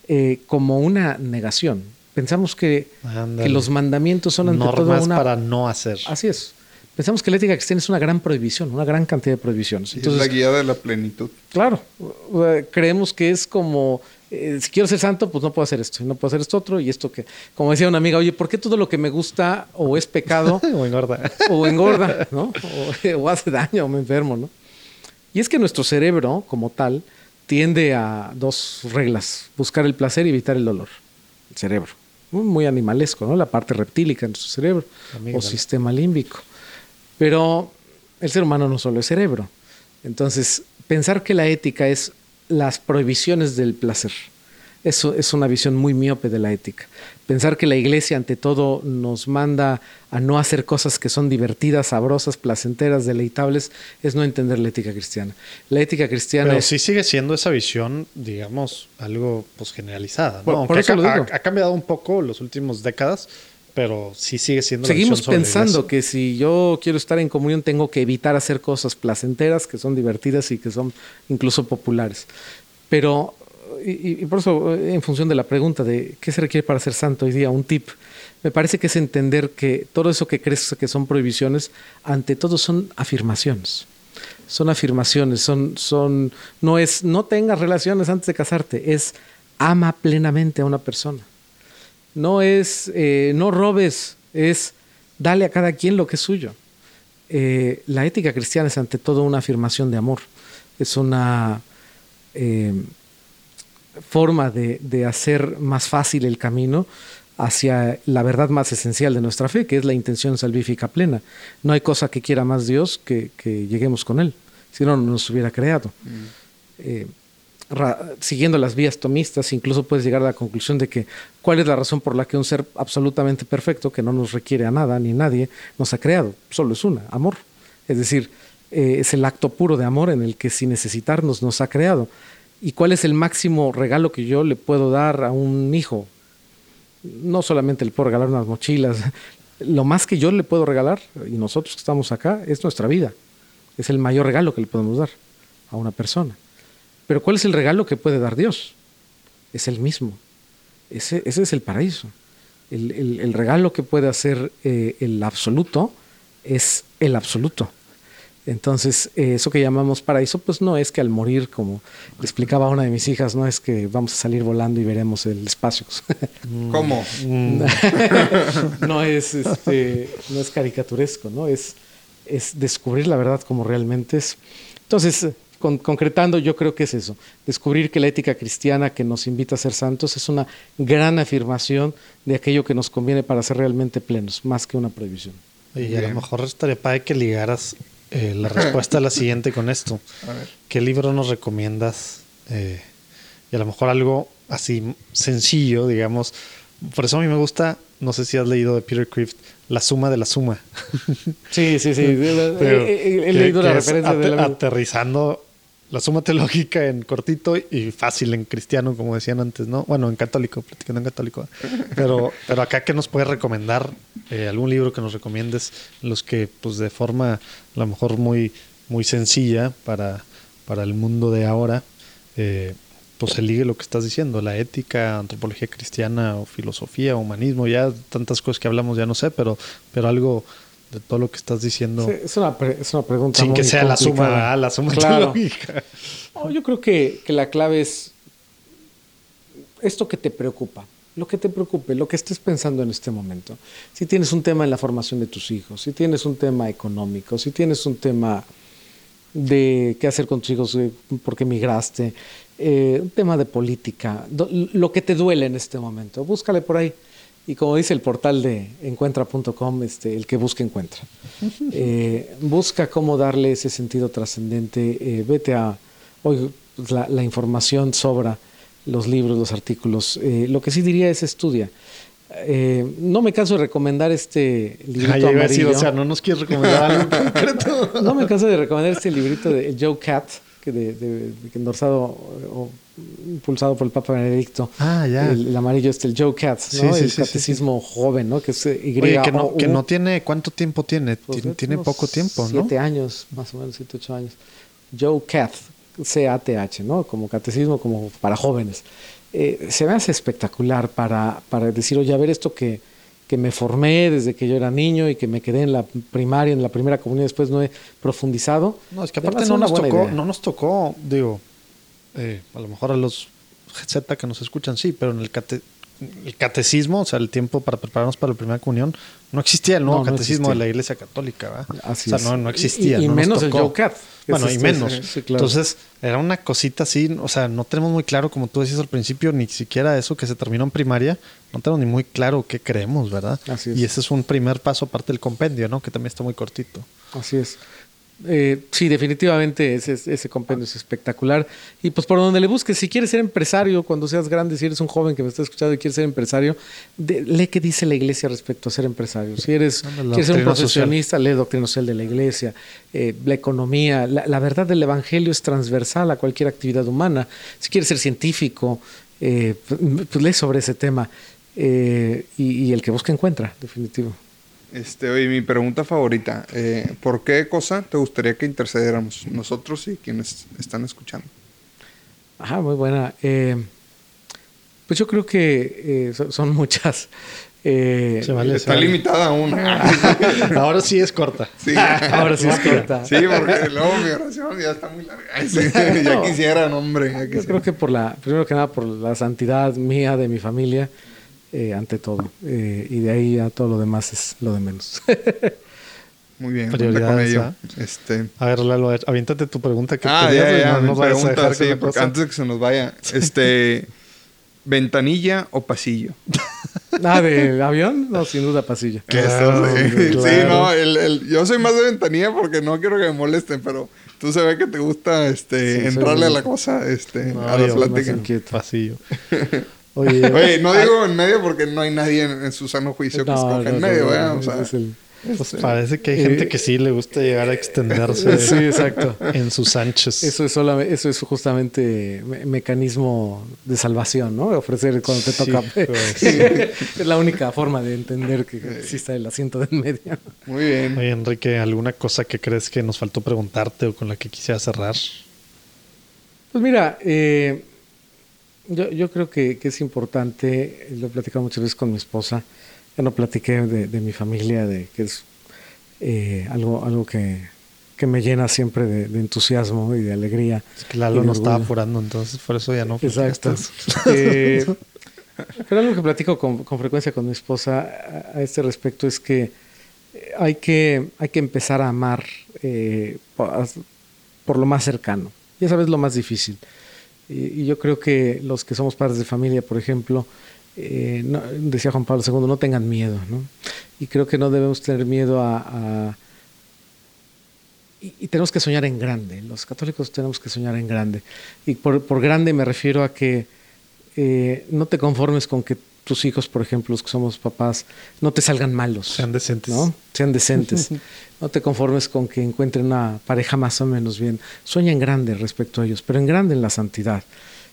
eh, como una negación. Pensamos que, que, los mandamientos son ante Normas todo una... para no hacer. Así es. Pensamos que la ética cristiana es una gran prohibición, una gran cantidad de prohibiciones. Entonces, es la guía de la plenitud. Claro, creemos que es como, eh, si quiero ser santo, pues no puedo hacer esto, y no puedo hacer esto otro, y esto que, como decía una amiga, oye, ¿por qué todo lo que me gusta o es pecado? o engorda. o engorda, ¿no? O, o hace daño o me enfermo, ¿no? Y es que nuestro cerebro, como tal, tiende a dos reglas, buscar el placer y evitar el dolor. El cerebro. Muy animalesco, ¿no? La parte reptílica de nuestro cerebro o sistema límbico. Pero el ser humano no solo es cerebro. Entonces, pensar que la ética es las prohibiciones del placer. Eso es una visión muy miope de la ética. Pensar que la iglesia ante todo nos manda a no hacer cosas que son divertidas, sabrosas, placenteras, deleitables, es no entender la ética cristiana. La ética cristiana... Pero sí sigue siendo esa visión, digamos, algo pues generalizada. ¿no? Por, eso ha, lo digo. Ha, cambiado un poco las últimas décadas, pero sí sigue siendo... Seguimos pensando que si yo quiero estar en comunión tengo que evitar hacer cosas placenteras, que son divertidas y que son incluso populares. Pero y, por eso, eh, en función de la pregunta de qué se requiere para ser santo hoy día, un tip, me parece que es entender que todo eso que crees que son prohibiciones, ante todo son afirmaciones. Son afirmaciones, son, son, no es no tengas relaciones antes de casarte, es ama plenamente a una persona. No es eh, no robes, es dale a cada quien lo que es suyo. Eh, la ética cristiana es ante todo una afirmación de amor, es una forma de, de, hacer más fácil el camino hacia la verdad más esencial de nuestra fe, que es la intención salvífica plena. No hay cosa que quiera más Dios que, que lleguemos con Él, si no, no nos hubiera creado. Mm. Siguiendo las vías tomistas, incluso puedes llegar a la conclusión de que cuál es la razón por la que un ser absolutamente perfecto, que no nos requiere a nada ni nadie, nos ha creado. Solo es una, amor. Es decir, eh, es el acto puro de amor en el que sin necesitarnos nos ha creado. ¿Y cuál es el máximo regalo que yo le puedo dar a un hijo? No solamente le puedo regalar unas mochilas, lo más que yo le puedo regalar, y nosotros que estamos acá, es nuestra vida. Es el mayor regalo que le podemos dar a una persona. Pero ¿cuál es el regalo que puede dar Dios? Es el mismo. Ese, ese es el paraíso. El, el, regalo que puede hacer eh, el absoluto es el absoluto. Entonces, eh, eso que llamamos paraíso, pues no es que al morir, como le explicaba a una de mis hijas, no es que vamos a salir volando y veremos el espacio. Mm. ¿Cómo? Mm. no, es, este, no es caricaturesco, ¿no? Es, es descubrir la verdad como realmente es. Entonces, concretando, yo creo que es eso. Descubrir que la ética cristiana que nos invita a ser santos es una gran afirmación de aquello que nos conviene para ser realmente plenos, más que una prohibición. Y a lo mejor estaría para que ligaras eh, la respuesta a la siguiente con esto. ¿Qué libro nos recomiendas? Eh, y a lo mejor algo así sencillo, digamos. Por eso a mí me gusta, no sé si has leído de Peter Crift, La suma de la suma. Sí, sí, sí. he, leído la referencia de la... Aterrizando la suma teológica en cortito y fácil en cristiano, como decían antes, ¿no? Bueno, en católico, platicando en católico. Pero, pero acá, ¿qué nos puedes recomendar? Eh, ¿Algún libro que nos recomiendes? Los que, pues, de forma a lo mejor muy, muy sencilla para, para el mundo de ahora, eh, pues se ligue lo que estás diciendo, la ética, antropología cristiana o filosofía, humanismo, ya tantas cosas que hablamos, ya no sé, pero, pero algo de todo lo que estás diciendo. Sí, es, una es, una pregunta. Sin que sea la suma, la suma claro. yo creo que, que la clave es esto que te preocupa lo que te preocupe, lo que estés pensando en este momento. Si tienes un tema en la formación de tus hijos, si tienes un tema económico, si tienes un tema de qué hacer con tus hijos porque migraste, eh, un tema de política, lo que te duele en este momento, búscale por ahí. Y como dice el portal de encuentra.com, este, el que busca encuentra. Eh, busca cómo darle ese sentido trascendente. vete a, hoy la, la información sobra los libros, los artículos. Eh, lo que sí diría es estudia. Eh, no me canso de recomendar este librito amarillo. o sea, no nos quieres recomendar algo concreto. no me canso de recomendar este librito de Joe Cat, de, de, endorsado o impulsado por el Papa Benedicto. Ah, ya. El, amarillo este, el Joe Cat, ¿no? el catecismo joven, ¿no? Que es Y. Oye, que no, que no tiene, ¿cuánto tiempo tiene? Pues tiene, poco tiempo, ¿no? Siete años, más o menos, siete, ocho años. Joe Cat, CATH, ¿no? Como catecismo, como para jóvenes. Eh, se me hace espectacular para, para decir, oye, a ver esto que, que me formé desde que yo era niño y que me quedé en la primaria, en la primera comunidad, después no he profundizado. No, es que aparte no nos, tocó, no nos tocó, digo, eh, a lo mejor a los Z que nos escuchan, sí, pero en el, cate, el catecismo, o sea, el tiempo para prepararnos para la primera comunión, no existía el nuevo catecismo de la Iglesia Católica, ¿verdad? Así o sea, no, no existía. Y, menos el Joe Cat. Bueno, y menos. Entonces, era una cosita así, o sea, no tenemos muy claro, como tú decías al principio, ni siquiera eso que se terminó en primaria, no tenemos ni muy claro qué creemos, ¿verdad? Así Y ese es un primer paso aparte del compendio, ¿no? Que también está muy cortito. Así es. Eh, sí, definitivamente ese, ese compendio es espectacular. Y pues por donde le busques, si quieres ser empresario cuando seas grande, si eres un joven que me está escuchando y quieres ser empresario, lee qué dice la iglesia respecto a ser empresario. Si eres quieres ser un profesionista, lee doctrina social de la iglesia, eh, la economía. La, verdad del evangelio es transversal a cualquier actividad humana. Si quieres ser científico, eh, pues, pues, lee sobre ese tema. Y, y el que busca encuentra, definitivo. Este, oye, mi pregunta favorita, eh, ¿por qué cosa te gustaría que intercediéramos nosotros y quienes están escuchando? Ajá, muy buena. Eh, pues yo creo que eh, son, muchas. Está limitada a una. Ahora sí es corta. Sí. Ahora sí es corta. Sí, porque luego mi oración ya está muy larga. ya quisieran, hombre. Yo creo que por la, primero que nada por la santidad mía, de mi familia, eh, ante todo. Eh, y de ahí a todo lo demás es lo de menos. Muy bien, con Este... A ver, Lalo, aviéntate tu pregunta. Que ah, ya, ya, no, pregunta, sí, porque antes de que se nos vaya. Este, ¿Ventanilla o pasillo? Ah, ¿de avión? No, sin duda pasillo. sí. no, el, el, yo soy más de ventanilla porque no quiero que me molesten, pero tú se ve que te gusta este, entrarle a la cosa, este, a la plática. Pasillo. Oye, no digo en medio porque no hay nadie en, su sano juicio que escoja en medio, ¿eh? O sea, pues este, parece que hay gente que sí le gusta llegar a extenderse sí, exacto. en sus anchos. Eso es, solamente, eso es justamente mecanismo de salvación, ¿no? Ofrecer cuando te toca. es la única forma de entender que exista el asiento de en medio. Muy bien. Oye, Enrique, ¿alguna cosa que crees que nos faltó preguntarte o con la que quisiera cerrar? Pues mira, eh, yo, yo creo que, que, es importante, lo he platicado muchas veces con mi esposa, ya no platiqué de, mi familia, de que es eh, algo, algo que, que, me llena siempre de, entusiasmo y de alegría. Es que Lalo no estaba apurando, entonces por eso ya no. Exacto. eh, pero algo que platico con, con frecuencia con mi esposa a, este respecto es que hay que, hay que empezar a amar eh, por, por, lo más cercano. Ya sabes lo más difícil. Y, yo creo que los que somos padres de familia, por ejemplo, eh, decía Juan Pablo II, no tengan miedo, ¿no? Y creo que no debemos tener miedo a... y, tenemos que soñar en grande, los católicos tenemos que soñar en grande. Y por, por grande me refiero a que eh, no te conformes con que tus hijos, por ejemplo, los que somos papás, no te salgan malos. Sean decentes. ¿no? Sean decentes. no te conformes con que encuentren una pareja más o menos bien. Sueña en grande respecto a ellos, pero en grande en la santidad.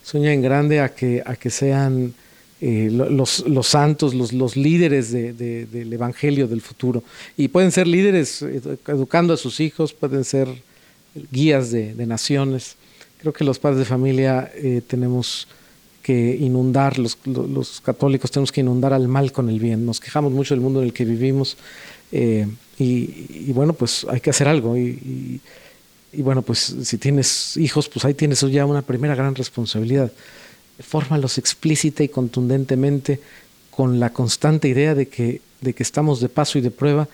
Sueña en grande a que, a que sean eh, los, los, santos, los, los líderes de, del Evangelio del futuro. Y pueden ser líderes educando a sus hijos, pueden ser guías de, de naciones Creo que los padres de familia eh, tenemos que inundar, los, católicos tenemos que inundar al mal con el bien. Nos quejamos mucho del mundo en el que vivimos eh, y, bueno, pues hay que hacer algo. Y, bueno, pues si tienes hijos, pues ahí tienes ya una primera gran responsabilidad. Fórmalos explícita y contundentemente con la constante idea de que, de que estamos de paso y de prueba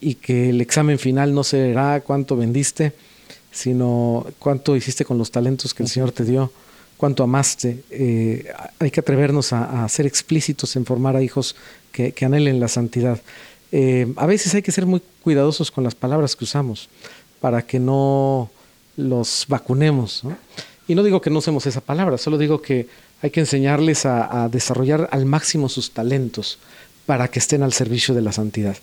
y que el examen final no será cuánto vendiste, sino cuánto hiciste con los talentos que el Señor te dio cuánto amaste. Eh, hay que atrevernos a, ser explícitos en formar a hijos que, anhelen la santidad. Eh, a veces hay que ser muy cuidadosos con las palabras que usamos para que no los vacunemos. Y no digo que no usemos esa palabra, solo digo que hay que enseñarles a desarrollar al máximo sus talentos para que estén al servicio de la santidad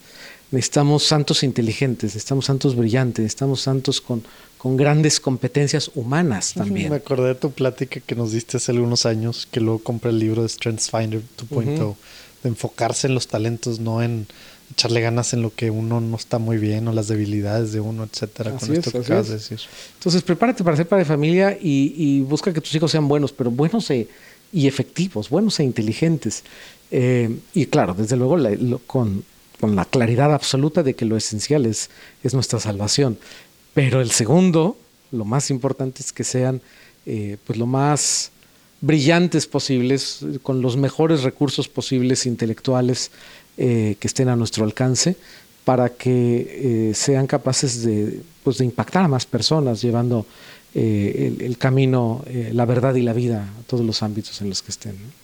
necesitamos santos inteligentes, necesitamos santos brillantes, necesitamos santos con, con grandes competencias humanas también. Me acordé de tu plática que nos diste hace algunos años, que luego compré el libro de StrengthsFinder 2.0, de enfocarse en los talentos, no en echarle ganas en lo que uno no está muy bien o las debilidades de uno, etcétera, con esto que acabas de decir. Entonces, prepárate para ser padre de familia y, busca que tus hijos sean buenos, pero buenos e, y efectivos, buenos e inteligentes. Eh, y claro, desde luego con con la claridad absoluta de que lo esencial es, es nuestra salvación. Pero el segundo, lo más importante es que sean eh, pues lo más brillantes posibles, con los mejores recursos posibles intelectuales eh, que estén a nuestro alcance, para que eh, sean capaces de, pues, de impactar a más personas, llevando el, camino, la verdad y la vida a todos los ámbitos en los que estén.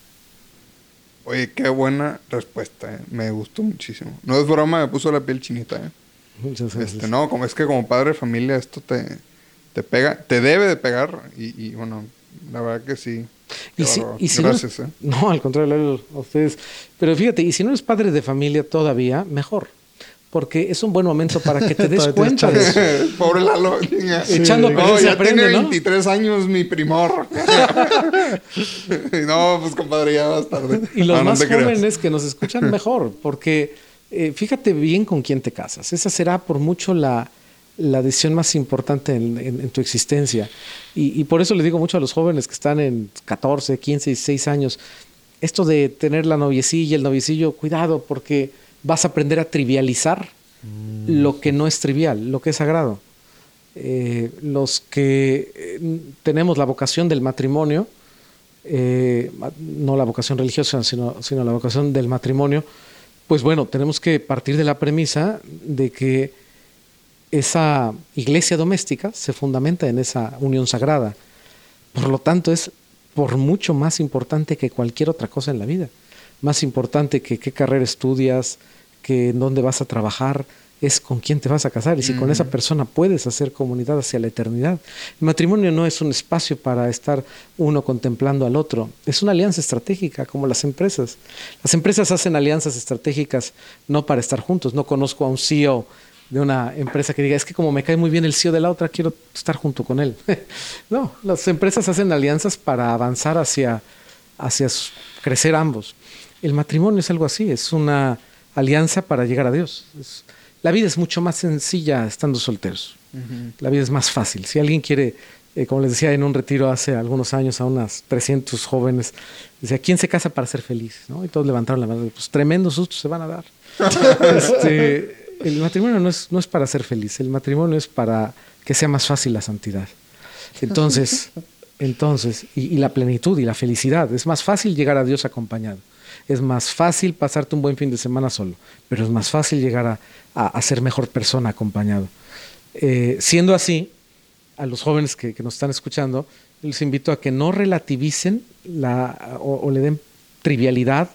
Oye, qué buena respuesta, eh. me gustó muchísimo. No es broma, me puso la piel chinita. Eh. Muchas gracias. Este, no, como es que como padre de familia esto te, te pega, te debe de pegar y, bueno, la verdad que sí. Y si, gracias. No, eh. no, al contrario, a ustedes. Pero fíjate, y si no eres padre de familia todavía, mejor porque es un buen momento para que te des cuenta de eso. Pobre Lalo. Echando no, ya tiene 23 años mi primor. no, pues compadre, ya más tarde. Y los más jóvenes que nos escuchan mejor, porque eh, fíjate bien con quién te casas. Esa será por mucho la, la decisión más importante en, tu existencia. Y, y, por eso le digo mucho a los jóvenes que están en 14, 15, 16 años, esto de tener la noviecilla, el noviecillo, cuidado, porque vas a aprender a trivializar mm. lo que no es trivial, lo que es sagrado. Eh, los que eh, tenemos la vocación del matrimonio, eh, no la vocación religiosa, sino, sino la vocación del matrimonio, pues bueno, tenemos que partir de la premisa de que esa iglesia doméstica se fundamenta en esa unión sagrada. Por lo tanto, es por mucho más importante que cualquier otra cosa en la vida más importante que qué carrera estudias, que en dónde vas a trabajar, es con quién te vas a casar y si con esa persona puedes hacer comunidad hacia la eternidad. El matrimonio no es un espacio para estar uno contemplando al otro, es una alianza estratégica como las empresas. Las empresas hacen alianzas estratégicas no para estar juntos. No conozco a un CEO de una empresa que diga, es que como me cae muy bien el CEO de la otra, quiero estar junto con él. no, las empresas hacen alianzas para avanzar hacia, hacia crecer ambos. El matrimonio es algo así, es una alianza para llegar a Dios. la vida es mucho más sencilla estando solteros. La vida es más fácil. Si alguien quiere, eh, como les decía en un retiro hace algunos años a unas 300 jóvenes, decía, ¿quién se casa para ser feliz? Y todos levantaron la mano. Pues tremendos sustos se van a dar. Este, el matrimonio no es, no es para ser feliz, el matrimonio es para que sea más fácil la santidad. Entonces, entonces y la plenitud y la felicidad, es más fácil llegar a Dios acompañado. Es más fácil pasarte un buen fin de semana solo, pero es más fácil llegar a, ser mejor persona acompañado. Eh, siendo así, a los jóvenes que, nos están escuchando, les invito a que no relativicen la, o, le den trivialidad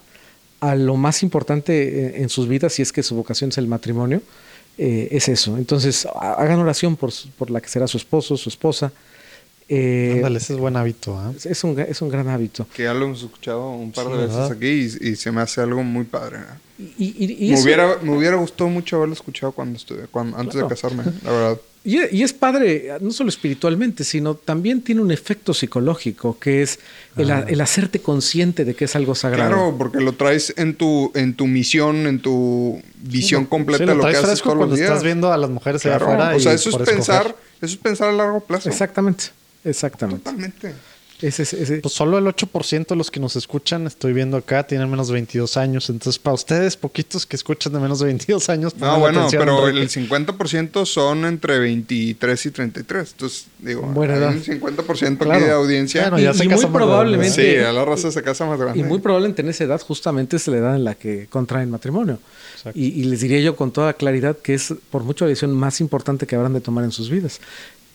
a lo más importante en, sus vidas, si es que su vocación es el matrimonio, eh, es eso. Entonces, hagan oración por, por la que será su esposo, su esposa, eh, ese es buen hábito. ¿eh? Es, un, es un gran hábito. Que ya lo hemos escuchado un par de veces aquí y, se me hace algo muy padre. Y, me, hubiera, me hubiera gustado mucho haberlo escuchado cuando estuve, cuando, antes de casarme, la verdad. Y, es padre, no solo espiritualmente, sino también tiene un efecto psicológico, que es el, ah. el, hacerte consciente de que es algo sagrado. Claro, porque lo traes en tu, en tu misión, en tu visión completa de lo, que haces todos cuando estás viendo a las mujeres allá afuera. O sea, eso es pensar, eso es pensar a largo plazo. Exactamente. Exactamente. Totalmente. Ese, es- ese- Pues solo el 8% de los que nos escuchan, estoy viendo acá, tienen menos de 22 años. Entonces, para ustedes, poquitos que escuchan de menos de 22 años, No, bueno, atención, pero Enrique. el 50% son entre 23 y 33. Entonces, digo, Buena hay un 50% aquí Claro. de audiencia. Bueno, y, ya se y muy probablemente sí, a la raza se casa más grande. Y muy probablemente en esa edad justamente es la edad en la que contraen matrimonio. Exacto. Y, y les diría yo con toda claridad que es por mucho la decisión más importante que habrán de tomar en sus vidas.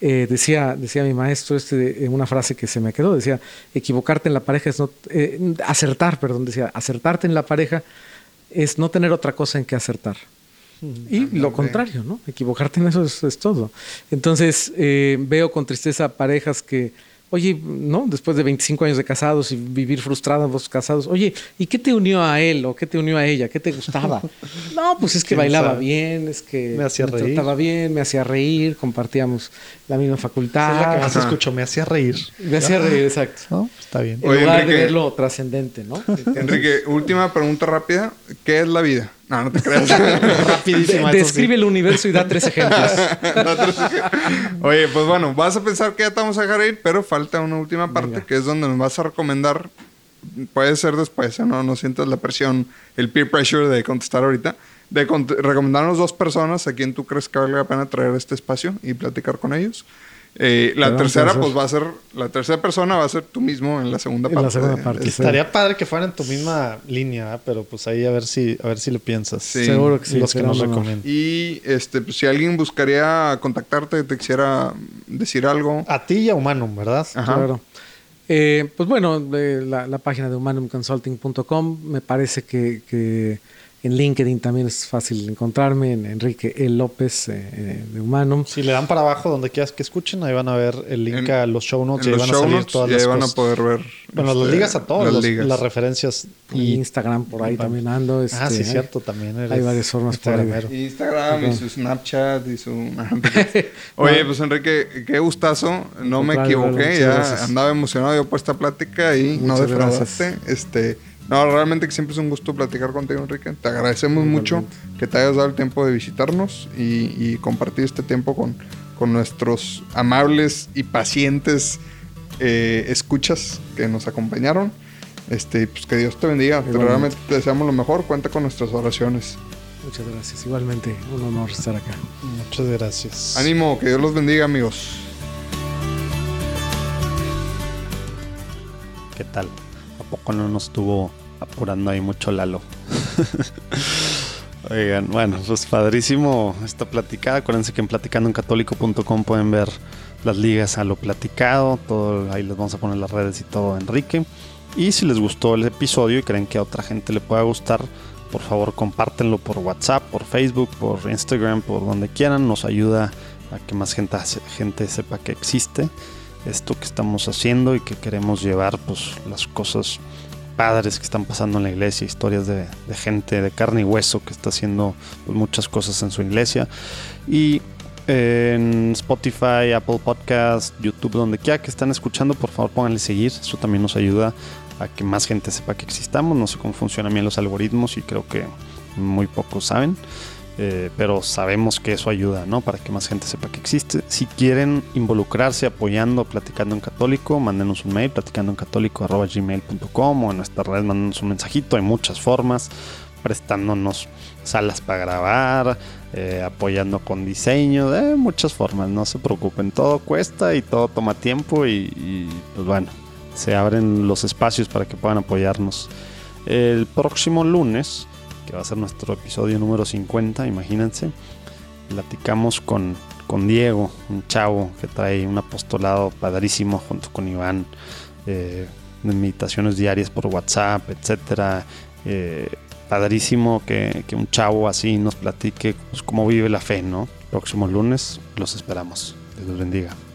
Eh, decía, decía mi maestro este, una frase que se me quedó, decía, equivocarte en la pareja es no, eh, acertar, perdón, decía, acertarte en la pareja es no tener otra cosa en que acertar. Y lo contrario, ¿no? Equivocarte en eso es, es todo. Entonces, eh, veo con tristeza parejas que, oye, ¿no? Después de 25 años de casados y vivir frustrados casados, oye, ¿y qué te unió a él o qué te unió a ella? ¿Qué te gustaba? no, pues es que ¿Quién bailaba sabe? bien, es que Me hacía reír. trataba bien, me hacía reír, compartíamos la misma Esa es la que facultad. más escucho, me hacía reír. Me hacía reír, exacto. ¿No? Está bien. En Oye, lugar Enrique. de ver lo trascendente, ¿no? Enrique, última pregunta rápida. ¿Qué es la vida? No, no te creas. Rapidísima. De- eso sí. describe el universo y da tres ejemplos. Oye, pues bueno, vas a pensar que ya te vamos a dejar ir, pero falta una última parte que es donde nos vas a recomendar. Puede ser después, ¿eh? no, no sientas la presión, el peer pressure de contestar ahorita. De recomendarnos dos personas a quien tú crees que vale la pena traer este espacio y platicar con ellos. Eh, la tercera, pues va a ser, la tercera persona va a ser tú mismo en la segunda En la parte. segunda de- parte, de- sí. Estaría padre que fueran en tu misma línea, ¿eh? pero pues ahí a ver si, a ver si lo piensas. Sí. Seguro que sí. Los que nos recomiendan. Y este, pues, si alguien buscaría contactarte, te quisiera decir algo. A ti y a Humanum, ¿verdad? Ajá. Claro. Eh, pues bueno, eh, la, la página de humanumconsulting.com me parece que, que en LinkedIn también es fácil encontrarme, en Enrique E. López eh, eh, de Humanum. Si le dan para abajo donde quieras que escuchen, ahí van a ver el link En- a los show notes en y ahí los van a show salir notes todas y las ahí van cosas. a poder ver. Bueno, las este, ligas a todos, las los- ligas. las referencias. Y Y, Instagram por ahí también ando. ah, este, sí, hay- cierto, también eres hay varias formas ahí. instagramero. Instagram y su Snapchat y su... Oye, pues Enrique, qué gustazo. No me equivoqué. Ya gracias. andaba emocionado yo por esta plática y no Muchas defraudaste. Este, no, realmente que siempre es un gusto platicar contigo, Enrique. Te agradecemos mucho que te hayas dado el tiempo de visitarnos y, y compartir este tiempo con, con nuestros amables y pacientes eh, escuchas que nos acompañaron. Este, pues que Dios te bendiga. Te- realmente te deseamos lo mejor. Cuenta con nuestras oraciones. Muchas gracias. Igualmente, un honor estar acá. Muchas gracias. Ánimo, que Dios los bendiga, amigos. ¿Qué tal? ¿A poco no nos estuvo apurando ahí mucho Lalo? Oigan, bueno, pues padrísimo esta platicada. Acuérdense que en platicandoencatólico.com pueden ver las ligas a lo platicado. Todo, ahí les vamos a poner las redes y todo, Enrique. Y si les gustó el episodio y creen que a otra gente le pueda gustar, por favor compártenlo por WhatsApp, por Facebook, por Instagram, por donde quieran. Nos ayuda a que más gente, gente sepa que existe esto que estamos haciendo y que queremos llevar pues las cosas padres que están pasando en la iglesia, historias de, de gente de carne y hueso que está haciendo pues, muchas cosas en su iglesia. Y eh, en Spotify, Apple Podcast, YouTube, donde quiera que están escuchando, por favor pónganle seguir. Eso también nos ayuda a que más gente sepa que existamos. No sé cómo funcionan bien los algoritmos y creo que muy pocos saben. Eh, pero sabemos que eso ayuda, ¿no? Para que más gente sepa que existe. Si quieren involucrarse apoyando Platicando en Católico, mándenos un mail, platicandoencatólico.gmail.com o en nuestras redes mándenos un mensajito. Hay muchas formas, prestándonos salas para grabar, eh, apoyando con diseño, de muchas formas, no se preocupen. Todo cuesta y todo toma tiempo y, y, pues bueno, se abren los espacios para que puedan apoyarnos. El próximo lunes que va a ser nuestro episodio número 50, imagínense. Platicamos con, con Diego, un chavo que trae un apostolado padrísimo junto con Iván, eh, de meditaciones diarias por WhatsApp, etcétera. Eh, padrísimo que, un chavo así nos platique pues, cómo vive la fe, ¿no? Próximo lunes los esperamos. Dios bendiga.